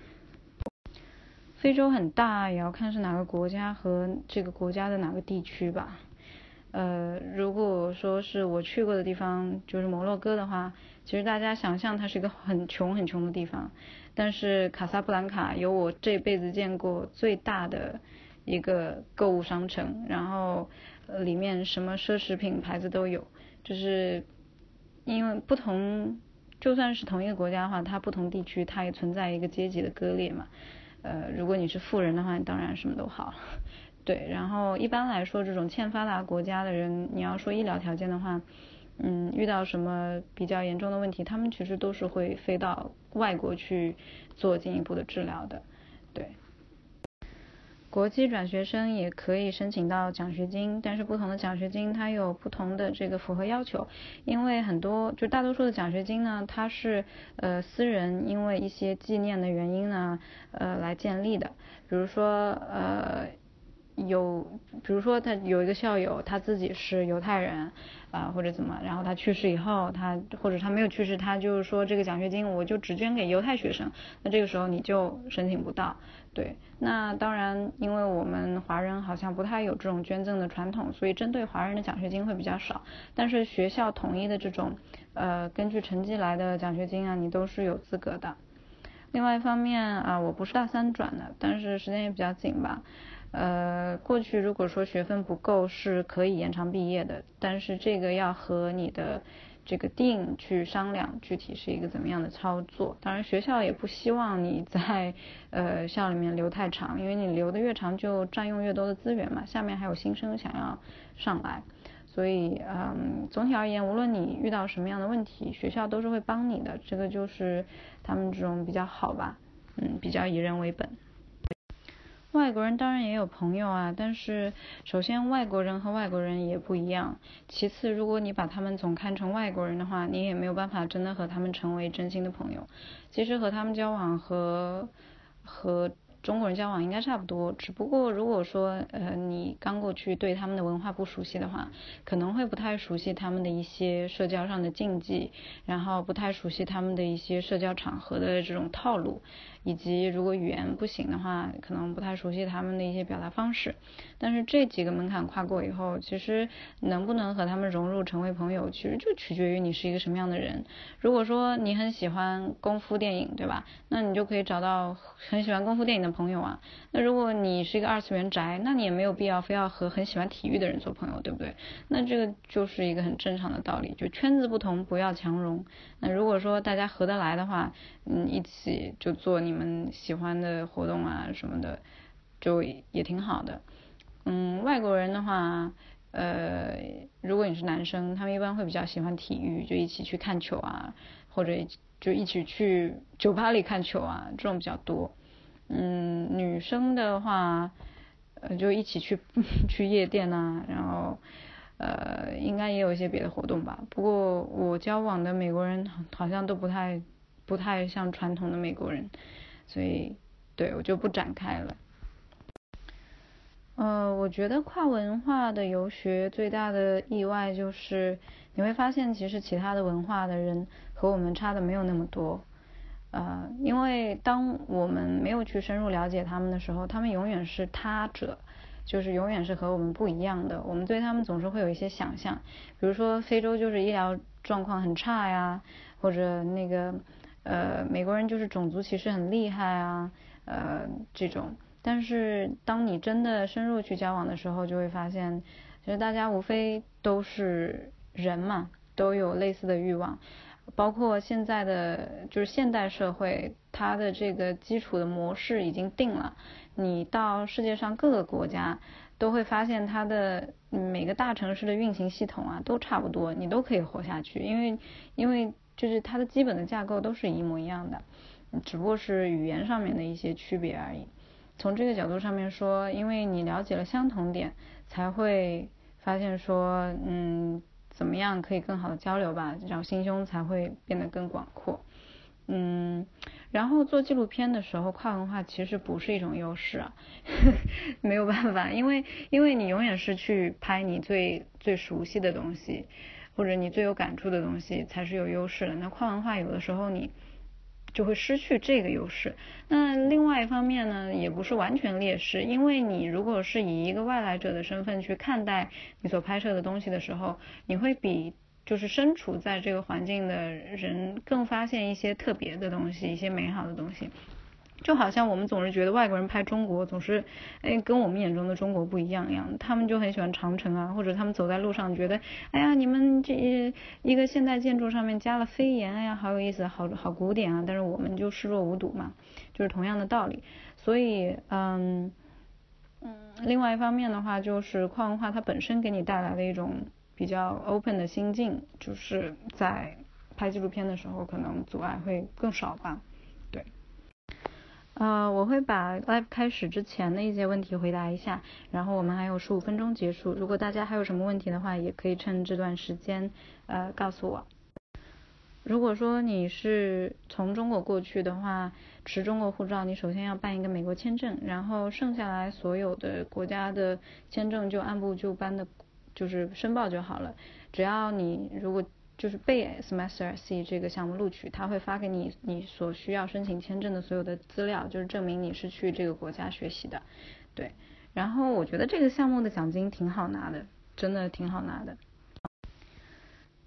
S1: 非洲很大，也要看是哪个国家和这个国家的哪个地区吧。呃，如果说是我去过的地方，就是摩洛哥的话，其实大家想象它是一个很穷很穷的地方，但是卡萨布兰卡有我这辈子见过最大的一个购物商城，然后里面什么奢侈品牌子都有，就是因为不同。就算是同一个国家的话，它不同地区它也存在一个阶级的割裂嘛。呃，如果你是富人的话，你当然什么都好。对，然后一般来说，这种欠发达国家的人，你要说医疗条件的话，嗯，遇到什么比较严重的问题，他们其实都是会飞到外国去做进一步的治疗的。对。国际转学生也可以申请到奖学金，但是不同的奖学金它有不同的这个符合要求，因为很多就大多数的奖学金呢，它是呃私人因为一些纪念的原因呢呃来建立的，比如说呃。有，比如说他有一个校友，他自己是犹太人，啊或者怎么，然后他去世以后，他或者他没有去世，他就是说这个奖学金我就只捐给犹太学生，那这个时候你就申请不到，对，那当然因为我们华人好像不太有这种捐赠的传统，所以针对华人的奖学金会比较少，但是学校统一的这种，呃根据成绩来的奖学金啊，你都是有资格的。另外一方面啊，我不是大三转的，但是时间也比较紧吧。呃，过去如果说学分不够是可以延长毕业的，但是这个要和你的这个定去商量，具体是一个怎么样的操作。当然学校也不希望你在呃校里面留太长，因为你留的越长就占用越多的资源嘛，下面还有新生想要上来，所以嗯，总体而言，无论你遇到什么样的问题，学校都是会帮你的，这个就是他们这种比较好吧，嗯，比较以人为本。外国人当然也有朋友啊，但是首先外国人和外国人也不一样。其次，如果你把他们总看成外国人的话，你也没有办法真的和他们成为真心的朋友。其实和他们交往和和。中国人交往应该差不多，只不过如果说呃你刚过去对他们的文化不熟悉的话，可能会不太熟悉他们的一些社交上的禁忌，然后不太熟悉他们的一些社交场合的这种套路，以及如果语言不行的话，可能不太熟悉他们的一些表达方式。但是这几个门槛跨过以后，其实能不能和他们融入成为朋友，其实就取决于你是一个什么样的人。如果说你很喜欢功夫电影，对吧？那你就可以找到很喜欢功夫电影的。朋友啊，那如果你是一个二次元宅，那你也没有必要非要和很喜欢体育的人做朋友，对不对？那这个就是一个很正常的道理，就圈子不同不要强融。那如果说大家合得来的话，嗯，一起就做你你们喜欢的活动啊什么的，就也挺好的。嗯，外国人的话，呃，如果你是男生，他们一般会比较喜欢体育，就一起去看球啊，或者就一起去酒吧里看球啊，这种比较多。嗯，女生的话，呃，就一起去 去夜店呐，然后呃，应该也有一些别的活动吧。不过我交往的美国人好像都不太不太像传统的美国人，所以对我就不展开了。呃，我觉得跨文化的游学最大的意外就是你会发现，其实其他的文化的人和我们差的没有那么多。呃，因为当我们没有去深入了解他们的时候，他们永远是他者，就是永远是和我们不一样的。我们对他们总是会有一些想象，比如说非洲就是医疗状况很差呀，或者那个呃美国人就是种族歧视很厉害啊，呃这种。但是当你真的深入去交往的时候，就会发现，其实大家无非都是人嘛，都有类似的欲望。包括现在的就是现代社会，它的这个基础的模式已经定了。你到世界上各个国家，都会发现它的每个大城市的运行系统啊，都差不多，你都可以活下去。因为因为就是它的基本的架构都是一模一样的，只不过是语言上面的一些区别而已。从这个角度上面说，因为你了解了相同点，才会发现说，嗯。怎么样可以更好的交流吧，然后心胸才会变得更广阔。嗯，然后做纪录片的时候，跨文化其实不是一种优势啊，没有办法，因为因为你永远是去拍你最最熟悉的东西，或者你最有感触的东西才是有优势的。那跨文化有的时候你。就会失去这个优势。那另外一方面呢，也不是完全劣势，因为你如果是以一个外来者的身份去看待你所拍摄的东西的时候，你会比就是身处在这个环境的人更发现一些特别的东西，一些美好的东西。就好像我们总是觉得外国人拍中国总是，哎，跟我们眼中的中国不一样一样。他们就很喜欢长城啊，或者他们走在路上觉得，哎呀，你们这一个现代建筑上面加了飞檐，哎呀，好有意思，好好古典啊。但是我们就视若无睹嘛，就是同样的道理。所以，嗯嗯，另外一方面的话，就是跨文化它本身给你带来的一种比较 open 的心境，就是在拍纪录片的时候，可能阻碍会更少吧。呃，我会把 live 开始之前的一些问题回答一下，然后我们还有十五分钟结束。如果大家还有什么问题的话，也可以趁这段时间呃告诉我。如果说你是从中国过去的话，持中国护照，你首先要办一个美国签证，然后剩下来所有的国家的签证就按部就班的，就是申报就好了。只要你如果就是被 Semester C 这个项目录取，他会发给你你所需要申请签证的所有的资料，就是证明你是去这个国家学习的，对。然后我觉得这个项目的奖金挺好拿的，真的挺好拿的。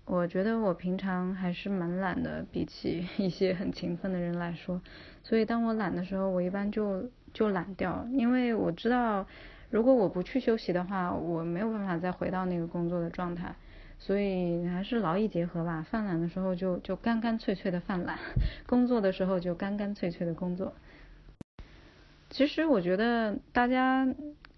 S1: 我觉得我平常还是蛮懒的，比起 一些很勤奋的人来说，所以当我懒的时候，我一般就就懒掉，因为我知道如果我不去休息的话，我没有办法再回到那个工作的状态。所以还是劳逸结合吧，犯懒的时候就就干干脆脆的犯懒，工作的时候就干干脆脆的工作。其实我觉得大家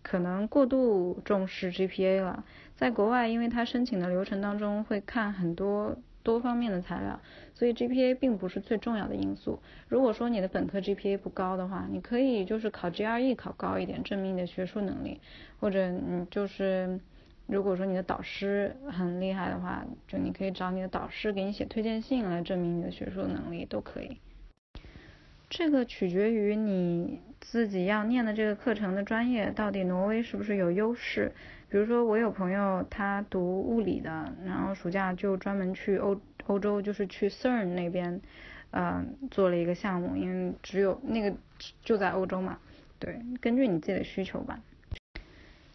S1: 可能过度重视 GPA 了，在国外，因为他申请的流程当中会看很多多方面的材料，所以 GPA 并不是最重要的因素。如果说你的本科 GPA 不高的话，你可以就是考 GRE 考高一点，证明你的学术能力，或者你就是。如果说你的导师很厉害的话，就你可以找你的导师给你写推荐信来证明你的学术能力都可以。这个取决于你自己要念的这个课程的专业到底挪威是不是有优势。比如说我有朋友他读物理的，然后暑假就专门去欧欧洲，就是去 CERN 那边，嗯，做了一个项目，因为只有那个就在欧洲嘛。对，根据你自己的需求吧。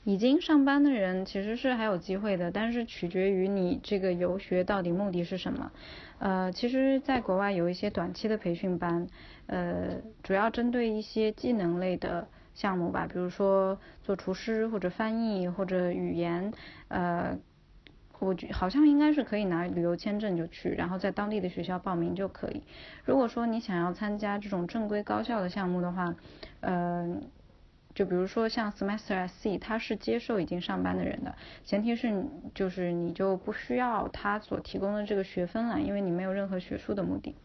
S1: 已经上班的人其实是还有机会的，但是取决于你这个游学到底目的是什么。呃，其实，在国外有一些短期的培训班，呃，主要针对一些技能类的项目吧，比如说做厨师或者翻译或者语言，呃，我觉好像应该是可以拿旅游签证就去，然后在当地的学校报名就可以。如果说你想要参加这种正规高校的项目的话，呃。就比如说像 Semester C，他是接受已经上班的人的，前提是就是你就不需要他所提供的这个学分了，因为你没有任何学术的目的。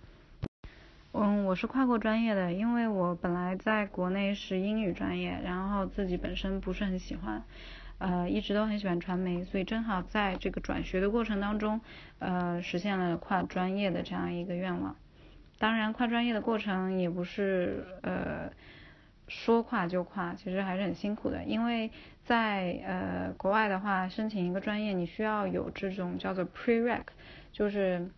S1: 嗯，我是跨过专业的，因为我本来在国内是英语专业，然后自己本身不是很喜欢，呃，一直都很喜欢传媒，所以正好在这个转学的过程当中，呃，实现了跨专业的这样一个愿望。当然，跨专业的过程也不是呃。说跨就跨，其实还是很辛苦的，因为在呃国外的话，申请一个专业，你需要有这种叫做 prereq，就是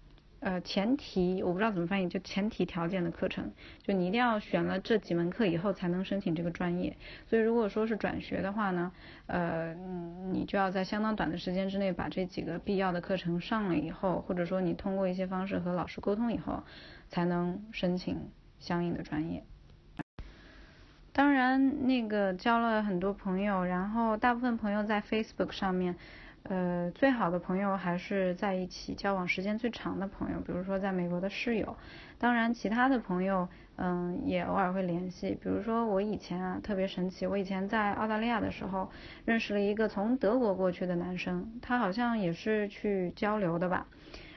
S1: 呃前提，我不知道怎么翻译，就前提条件的课程，就你一定要选了这几门课以后才能申请这个专业。所以如果说是转学的话呢，呃你就要在相当短的时间之内把这几个必要的课程上了以后，或者说你通过一些方式和老师沟通以后，才能申请相应的专业。当然，那个交了很多朋友，然后大部分朋友在 Facebook 上面，呃，最好的朋友还是在一起交往时间最长的朋友，比如说在美国的室友。当然，其他的朋友，嗯，也偶尔会联系。比如说我以前啊，特别神奇，我以前在澳大利亚的时候，认识了一个从德国过去的男生，他好像也是去交流的吧。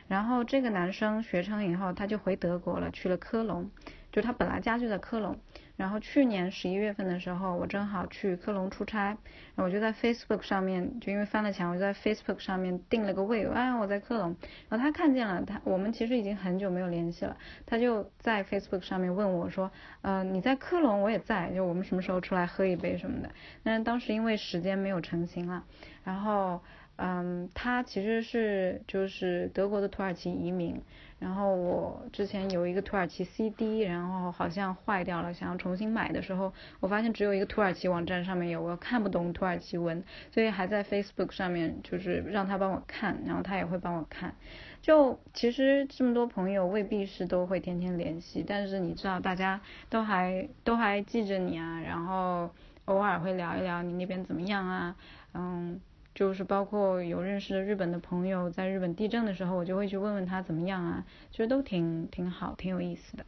S1: 然后这个男生学成以后，他就回德国了，去了科隆，就他本来家就在科隆。然后去年十一月份的时候，我正好去科隆出差，然后我就在 Facebook 上面，就因为翻了墙，我就在 Facebook 上面订了个位，哎，我在科隆，然后他看见了，他我们其实已经很久没有联系了，他就在 Facebook 上面问我说，呃，你在科隆，我也在，就我们什么时候出来喝一杯什么的。但是当时因为时间没有成型了，然后。嗯，他其实是就是德国的土耳其移民。然后我之前有一个土耳其 CD，然后好像坏掉了，想要重新买的时候，我发现只有一个土耳其网站上面有，我看不懂土耳其文，所以还在 Facebook 上面就是让他帮我看，然后他也会帮我看。就其实这么多朋友未必是都会天天联系，但是你知道大家都还都还记着你啊，然后偶尔会聊一聊你那边怎么样啊，嗯。就是包括有认识的日本的朋友，在日本地震的时候，我就会去问问他怎么样啊，其实都挺挺好，挺有意思的。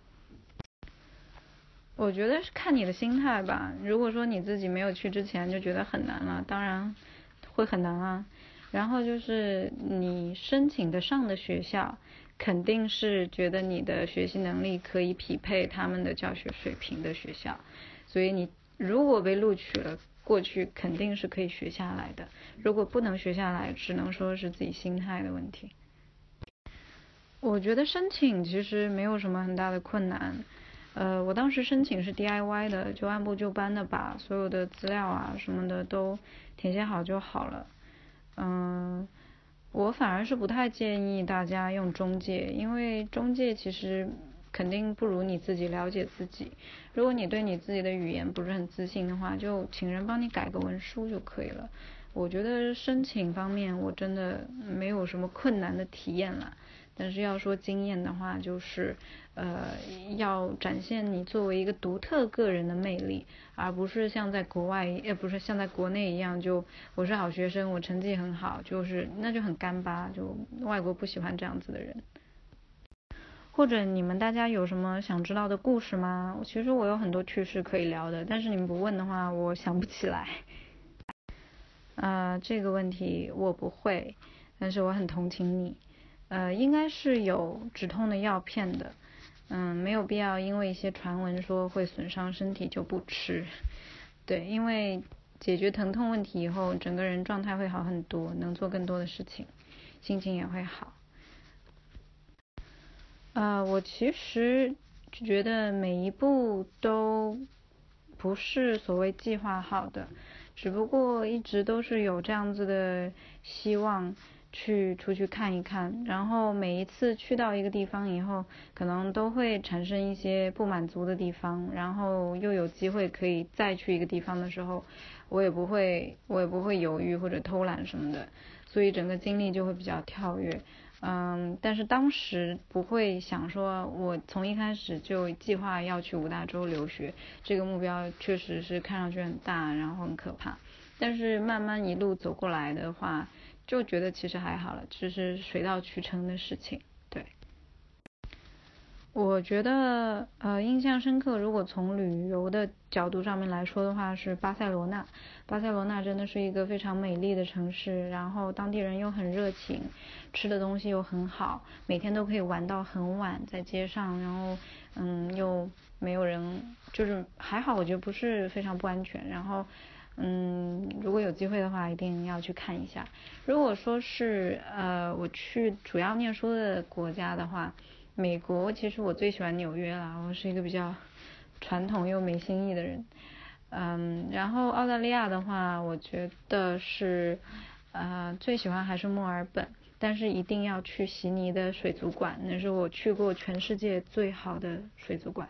S1: 我觉得是看你的心态吧。如果说你自己没有去之前就觉得很难了，当然会很难啊。然后就是你申请的上的学校，肯定是觉得你的学习能力可以匹配他们的教学水平的学校，所以你如果被录取了。过去肯定是可以学下来的，如果不能学下来，只能说是自己心态的问题。我觉得申请其实没有什么很大的困难，呃，我当时申请是 DIY 的，就按部就班的把所有的资料啊什么的都填写好就好了。嗯，我反而是不太建议大家用中介，因为中介其实。肯定不如你自己了解自己。如果你对你自己的语言不是很自信的话，就请人帮你改个文书就可以了。我觉得申请方面我真的没有什么困难的体验了。但是要说经验的话，就是呃要展现你作为一个独特个人的魅力，而不是像在国外，呃不是像在国内一样，就我是好学生，我成绩很好，就是那就很干巴，就外国不喜欢这样子的人。或者你们大家有什么想知道的故事吗？其实我有很多趣事可以聊的，但是你们不问的话，我想不起来。呃，这个问题我不会，但是我很同情你。呃，应该是有止痛的药片的。嗯，没有必要因为一些传闻说会损伤身体就不吃。对，因为解决疼痛问题以后，整个人状态会好很多，能做更多的事情，心情也会好。呃，我其实觉得每一步都不是所谓计划好的，只不过一直都是有这样子的希望去出去看一看，然后每一次去到一个地方以后，可能都会产生一些不满足的地方，然后又有机会可以再去一个地方的时候，我也不会我也不会犹豫或者偷懒什么的，所以整个经历就会比较跳跃。嗯，但是当时不会想说，我从一开始就计划要去五大洲留学，这个目标确实是看上去很大，然后很可怕。但是慢慢一路走过来的话，就觉得其实还好了，只是水到渠成的事情。对我觉得呃印象深刻，如果从旅游的角度上面来说的话，是巴塞罗那。巴塞罗那真的是一个非常美丽的城市，然后当地人又很热情，吃的东西又很好，每天都可以玩到很晚在街上，然后嗯又没有人，就是还好，我觉得不是非常不安全。然后嗯如果有机会的话，一定要去看一下。如果说是呃我去主要念书的国家的话。美国其实我最喜欢纽约啦，我是一个比较传统又没新意的人。嗯，然后澳大利亚的话，我觉得是呃最喜欢还是墨尔本，但是一定要去悉尼的水族馆，那是我去过全世界最好的水族馆。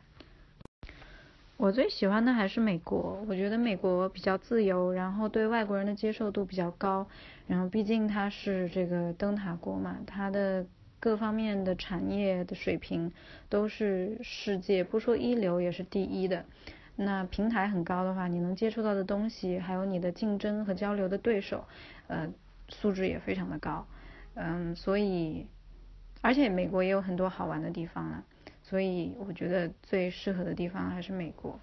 S1: 我最喜欢的还是美国，我觉得美国比较自由，然后对外国人的接受度比较高，然后毕竟它是这个灯塔国嘛，它的。各方面的产业的水平都是世界不说一流也是第一的。那平台很高的话，你能接触到的东西，还有你的竞争和交流的对手，呃，素质也非常的高。嗯，所以而且美国也有很多好玩的地方了，所以我觉得最适合的地方还是美国。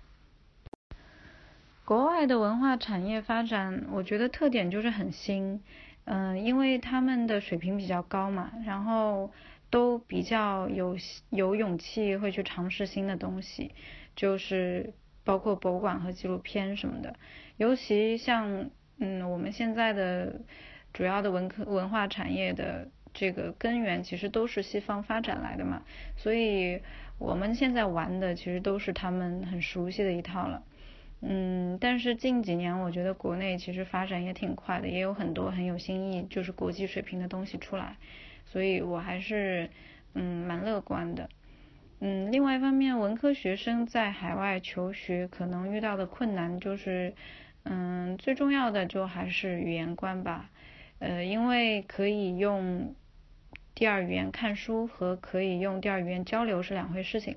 S1: 国外的文化产业发展，我觉得特点就是很新。嗯，因为他们的水平比较高嘛，然后都比较有有勇气会去尝试新的东西，就是包括博物馆和纪录片什么的。尤其像嗯我们现在的主要的文科文化产业的这个根源，其实都是西方发展来的嘛，所以我们现在玩的其实都是他们很熟悉的一套了。嗯，但是近几年我觉得国内其实发展也挺快的，也有很多很有新意，就是国际水平的东西出来，所以我还是嗯蛮乐观的。嗯，另外一方面，文科学生在海外求学可能遇到的困难就是，嗯，最重要的就还是语言关吧。呃，因为可以用第二语言看书和可以用第二语言交流是两回事情。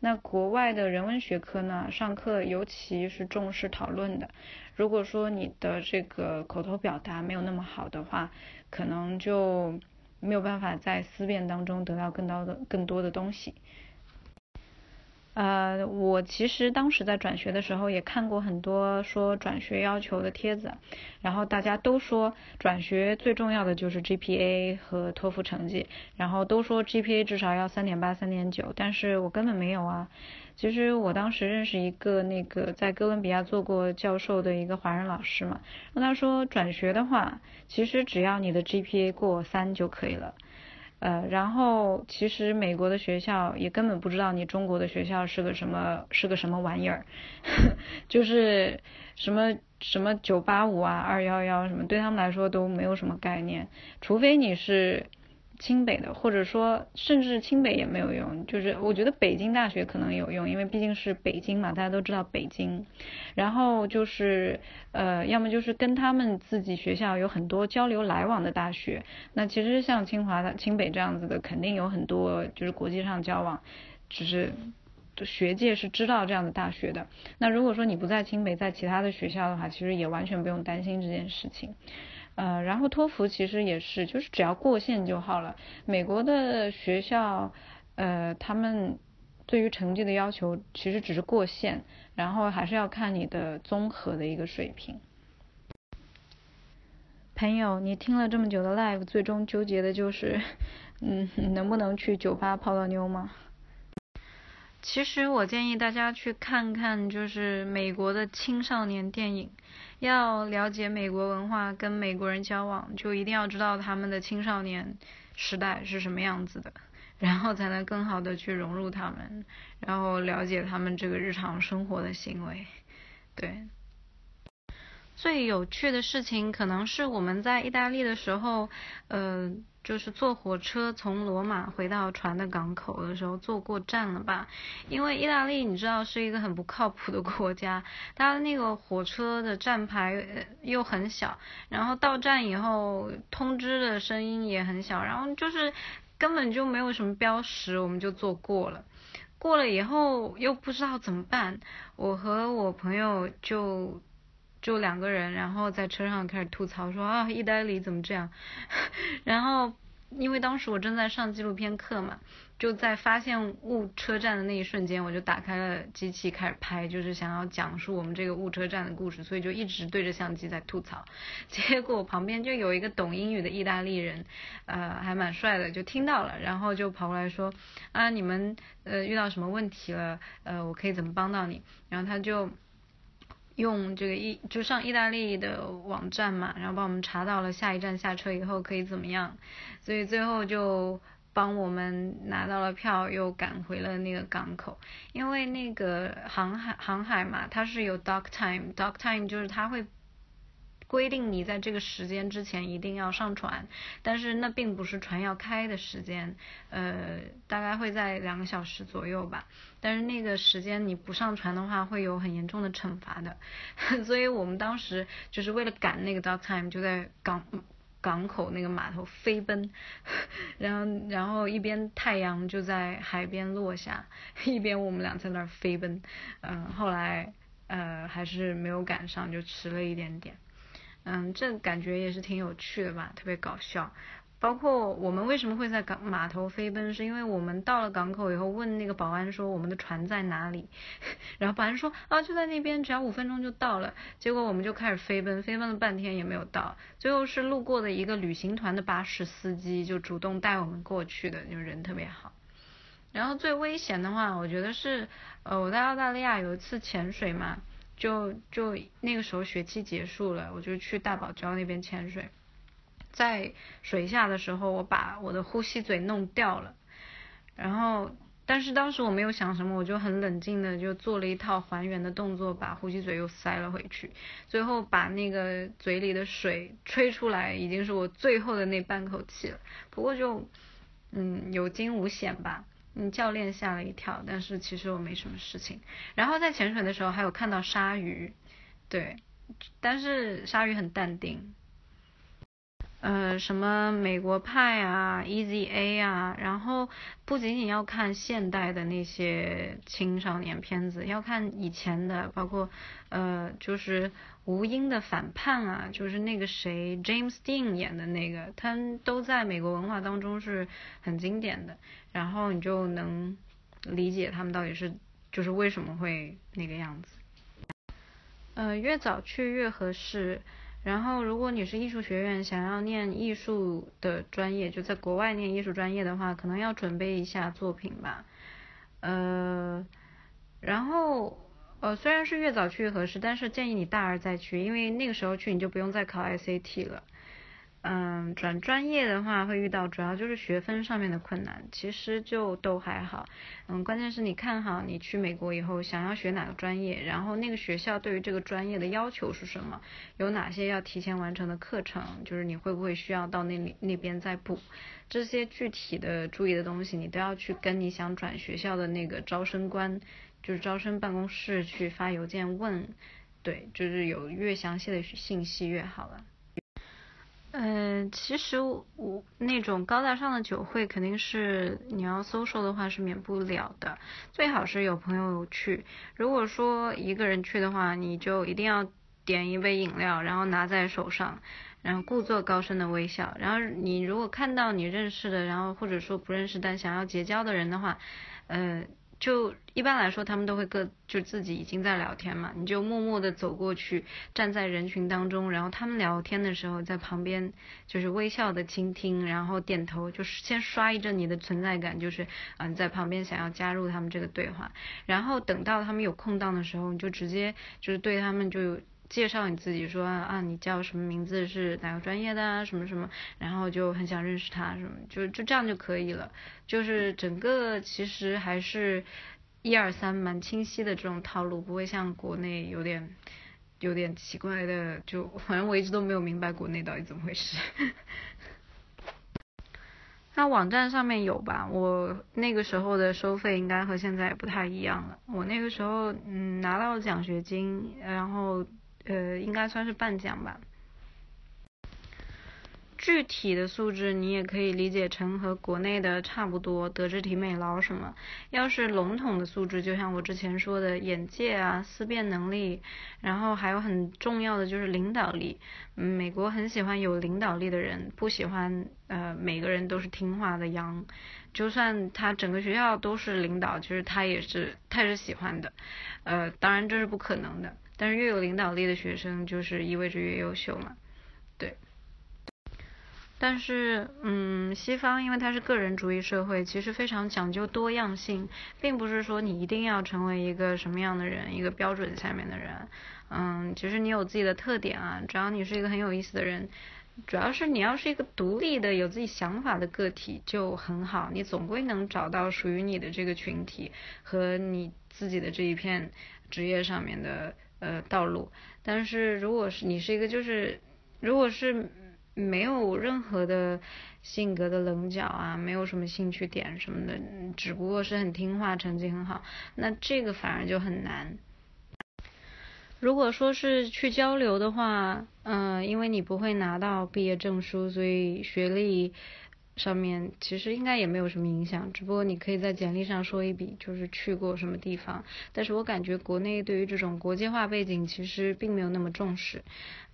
S1: 那国外的人文学科呢，上课尤其是重视讨论的。如果说你的这个口头表达没有那么好的话，可能就没有办法在思辨当中得到更多的更多的东西。呃，我其实当时在转学的时候也看过很多说转学要求的帖子，然后大家都说转学最重要的就是 GPA 和托福成绩，然后都说 GPA 至少要三点八、三点九，但是我根本没有啊。其实我当时认识一个那个在哥伦比亚做过教授的一个华人老师嘛，那他说转学的话，其实只要你的 GPA 过三就可以了。呃，然后其实美国的学校也根本不知道你中国的学校是个什么是个什么玩意儿，就是什么什么九八五啊二幺幺什么，对他们来说都没有什么概念，除非你是。清北的，或者说甚至清北也没有用，就是我觉得北京大学可能有用，因为毕竟是北京嘛，大家都知道北京。然后就是呃，要么就是跟他们自己学校有很多交流来往的大学。那其实像清华、清北这样子的，肯定有很多就是国际上交往，只是学界是知道这样的大学的。那如果说你不在清北，在其他的学校的话，其实也完全不用担心这件事情。呃，然后托福其实也是，就是只要过线就好了。美国的学校，呃，他们对于成绩的要求其实只是过线，然后还是要看你的综合的一个水平。朋友，你听了这么久的 live，最终纠结的就是，嗯，能不能去酒吧泡到妞吗？其实我建议大家去看看，就是美国的青少年电影。要了解美国文化，跟美国人交往，就一定要知道他们的青少年时代是什么样子的，然后才能更好的去融入他们，然后了解他们这个日常生活的行为。对，最有趣的事情可能是我们在意大利的时候，呃。就是坐火车从罗马回到船的港口的时候坐过站了吧？因为意大利你知道是一个很不靠谱的国家，它那个火车的站牌又很小，然后到站以后通知的声音也很小，然后就是根本就没有什么标识，我们就坐过了。过了以后又不知道怎么办，我和我朋友就就两个人，然后在车上开始吐槽说啊，意大利怎么这样？然后。因为当时我正在上纪录片课嘛，就在发现误车站的那一瞬间，我就打开了机器开始拍，就是想要讲述我们这个误车站的故事，所以就一直对着相机在吐槽。结果旁边就有一个懂英语的意大利人，呃，还蛮帅的，就听到了，然后就跑过来说啊，你们呃遇到什么问题了？呃，我可以怎么帮到你？然后他就。用这个意就上意大利的网站嘛，然后帮我们查到了下一站下车以后可以怎么样，所以最后就帮我们拿到了票，又赶回了那个港口。因为那个航海航海嘛，它是有 dock time，dock time 就是它会。规定你在这个时间之前一定要上船，但是那并不是船要开的时间，呃，大概会在两个小时左右吧。但是那个时间你不上船的话，会有很严重的惩罚的。所以我们当时就是为了赶那个 dock time，就在港港口那个码头飞奔，然后然后一边太阳就在海边落下，一边我们俩在那儿飞奔。嗯，后来呃还是没有赶上，就迟了一点点。嗯，这感觉也是挺有趣的吧，特别搞笑。包括我们为什么会在港码头飞奔，是因为我们到了港口以后问那个保安说我们的船在哪里，然后保安说啊就在那边，只要五分钟就到了。结果我们就开始飞奔，飞奔了半天也没有到，最后是路过的一个旅行团的巴士司机就主动带我们过去的，就人特别好。然后最危险的话，我觉得是呃我在澳大利亚有一次潜水嘛。就就那个时候学期结束了，我就去大堡礁那边潜水，在水下的时候，我把我的呼吸嘴弄掉了，然后。但是当时我没有想什么，我就很冷静的就做了一套还原的动作，把呼吸嘴又塞了回去，最后把那个嘴里的水吹出来，已经是我最后的那半口气了。不过就，嗯，有惊无险吧。嗯，教练吓了一跳，但是其实我没什么事情。然后在潜水的时候还有看到鲨鱼，对，但是鲨鱼很淡定。呃，什么美国派啊，Easy A 啊，然后不仅仅要看现代的那些青少年片子，要看以前的，包括呃，就是吴英的反叛啊，就是那个谁 James Dean 演的那个，他们都在美国文化当中是很经典的，然后你就能理解他们到底是就是为什么会那个样子。呃，越早去越合适。然后，如果你是艺术学院，想要念艺术的专业，就在国外念艺术专业的话，可能要准备一下作品吧。呃，然后，呃，虽然是越早去越合适，但是建议你大二再去，因为那个时候去你就不用再考 SAT 了。嗯，转专业的话会遇到主要就是学分上面的困难，其实就都还好。嗯，关键是你看好你去美国以后想要学哪个专业，然后那个学校对于这个专业的要求是什么，有哪些要提前完成的课程，就是你会不会需要到那里那边再补，这些具体的注意的东西你都要去跟你想转学校的那个招生官，就是招生办公室去发邮件问，对，就是有越详细的信息越好了。嗯，其实我那种高大上的酒会肯定是你要 social 的话是免不了的，最好是有朋友去。如果说一个人去的话，你就一定要点一杯饮料，然后拿在手上，然后故作高深的微笑。然后你如果看到你认识的，然后或者说不认识但想要结交的人的话，呃。就一般来说，他们都会各就自己已经在聊天嘛，你就默默的走过去，站在人群当中，然后他们聊天的时候，在旁边就是微笑的倾听，然后点头，就是先刷一阵你的存在感，就是嗯在旁边想要加入他们这个对话，然后等到他们有空档的时候，你就直接就是对他们就。介绍你自己，说啊，你叫什么名字，是哪个专业的啊，什么什么，然后就很想认识他，什么就就这样就可以了。就是整个其实还是一二三蛮清晰的这种套路，不会像国内有点有点奇怪的，就反正我一直都没有明白国内到底怎么回事。那网站上面有吧？我那个时候的收费应该和现在不太一样了。我那个时候嗯拿到奖学金，然后。呃，应该算是半奖吧。具体的素质你也可以理解成和国内的差不多，德智体美劳什么。要是笼统的素质，就像我之前说的眼界啊、思辨能力，然后还有很重要的就是领导力。嗯，美国很喜欢有领导力的人，不喜欢呃每个人都是听话的羊。就算他整个学校都是领导，其实他也是他是喜欢的。呃，当然这是不可能的。但是越有领导力的学生，就是意味着越优秀嘛，对。但是，嗯，西方因为它是个人主义社会，其实非常讲究多样性，并不是说你一定要成为一个什么样的人，一个标准下面的人。嗯，其实你有自己的特点啊，只要你是一个很有意思的人，主要是你要是一个独立的、有自己想法的个体就很好，你总归能找到属于你的这个群体和你自己的这一片职业上面的。呃，道路。但是如果是你是一个，就是如果是没有任何的性格的棱角啊，没有什么兴趣点什么的，只不过是很听话，成绩很好，那这个反而就很难。如果说是去交流的话，嗯，因为你不会拿到毕业证书，所以学历。上面其实应该也没有什么影响，只不过你可以在简历上说一笔，就是去过什么地方。但是我感觉国内对于这种国际化背景其实并没有那么重视。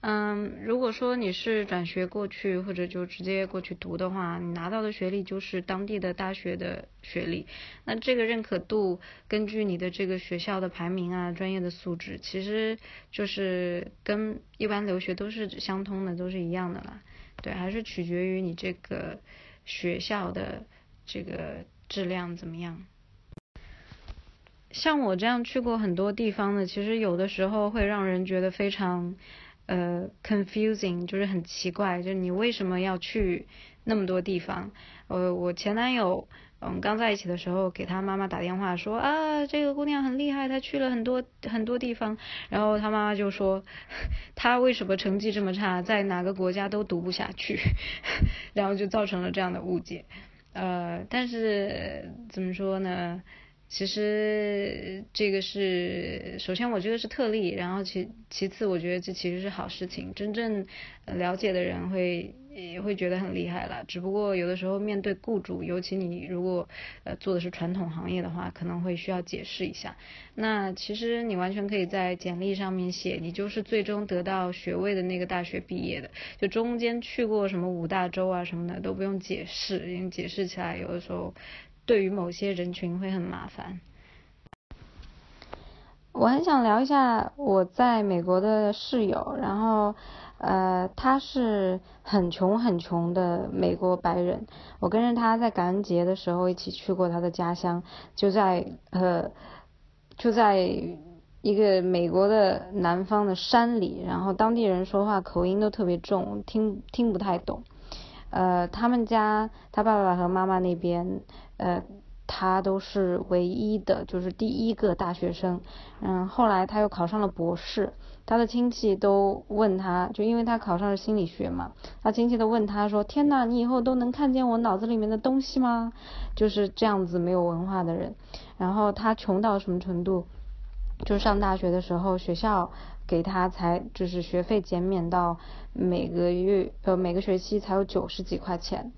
S1: 嗯，如果说你是转学过去或者就直接过去读的话，你拿到的学历就是当地的大学的学历。那这个认可度根据你的这个学校的排名啊、专业的素质，其实就是跟一般留学都是相通的，都是一样的啦。对，还是取决于你这个。学校的这个质量怎么样？像我这样去过很多地方的，其实有的时候会让人觉得非常呃 confusing，就是很奇怪，就是你为什么要去那么多地方？呃，我前男友嗯，刚在一起的时候给他妈妈打电话说啊，这个姑娘很厉害，她去了很多很多地方，然后他妈妈就说，她为什么成绩这么差，在哪个国家都读不下去，然后就造成了这样的误解。呃，但是怎么说呢？其实这个是，首先我觉得是特例，然后其其次我觉得这其实是好事情，真正了解的人会也会觉得很厉害了。只不过有的时候面对雇主，尤其你如果呃做的是传统行业的话，可能会需要解释一下。那其实你完全可以在简历上面写，你就是最终得到学位的那个大学毕业的，就中间去过什么五大洲啊什么的都不用解释，因为解释起来有的时候。对于某些人群会很麻烦。我很想聊一下我在美国的室友，然后呃，他是很穷很穷的美国白人。我跟着他在感恩节的时候一起去过他的家乡，就在呃就在一个美国的南方的山里，然后当地人说话口音都特别重，听听不太懂。呃，他们家他爸爸和妈妈那边。呃，他都是唯一的，就是第一个大学生。嗯，后来他又考上了博士，他的亲戚都问他，就因为他考上了心理学嘛，他亲戚都问他说：“天呐，你以后都能看见我脑子里面的东西吗？”就是这样子没有文化的人。然后他穷到什么程度？就是上大学的时候，学校给他才就是学费减免到每个月呃每个学期才有九十几块钱。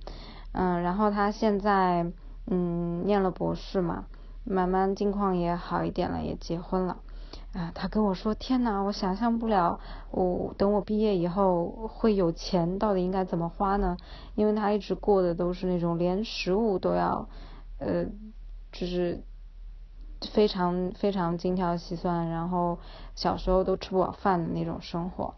S1: 嗯，然后他现在。嗯，念了博士嘛，慢慢境况也好一点了，也结婚了。啊，他跟我说：“天呐，我想象不了，我等我毕业以后会有钱，到底应该怎么花呢？因为他一直过的都是那种连食物都要，呃，就是非常非常精挑细算，然后小时候都吃不饱饭的那种生活。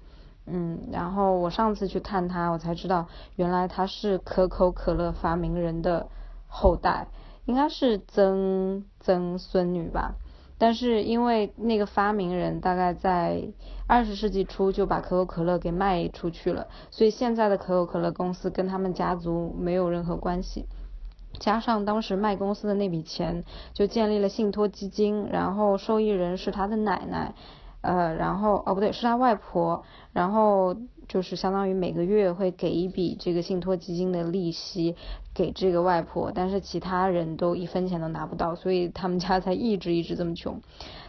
S1: 嗯，然后我上次去看他，我才知道原来他是可口可乐发明人的。”后代应该是曾曾孙女吧，但是因为那个发明人大概在二十世纪初就把可口可乐给卖出去了，所以现在的可口可乐公司跟他们家族没有任何关系。加上当时卖公司的那笔钱，就建立了信托基金，然后受益人是他的奶奶，呃，然后哦不对，是他外婆，然后。就是相当于每个月会给一笔这个信托基金的利息给这个外婆，但是其他人都一分钱都拿不到，所以他们家才一直一直这么穷。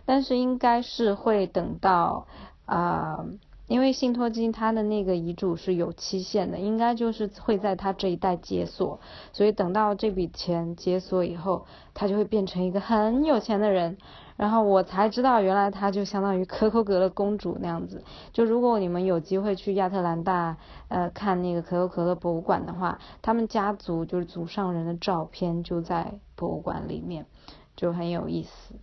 S1: 但是应该是会等到啊，因为信托基金它的那个遗嘱是有期限的，应该就是会在他这一代解锁，所以等到这笔钱解锁以后，他就会变成一个很有钱的人。然后我才知道，原来她就相当于可口可乐公主那样子。就如果你们有机会去亚特兰大，呃，看那个可口可乐博物馆的话，他们家族就是祖上人的照片就在博物馆里面，就很有意思。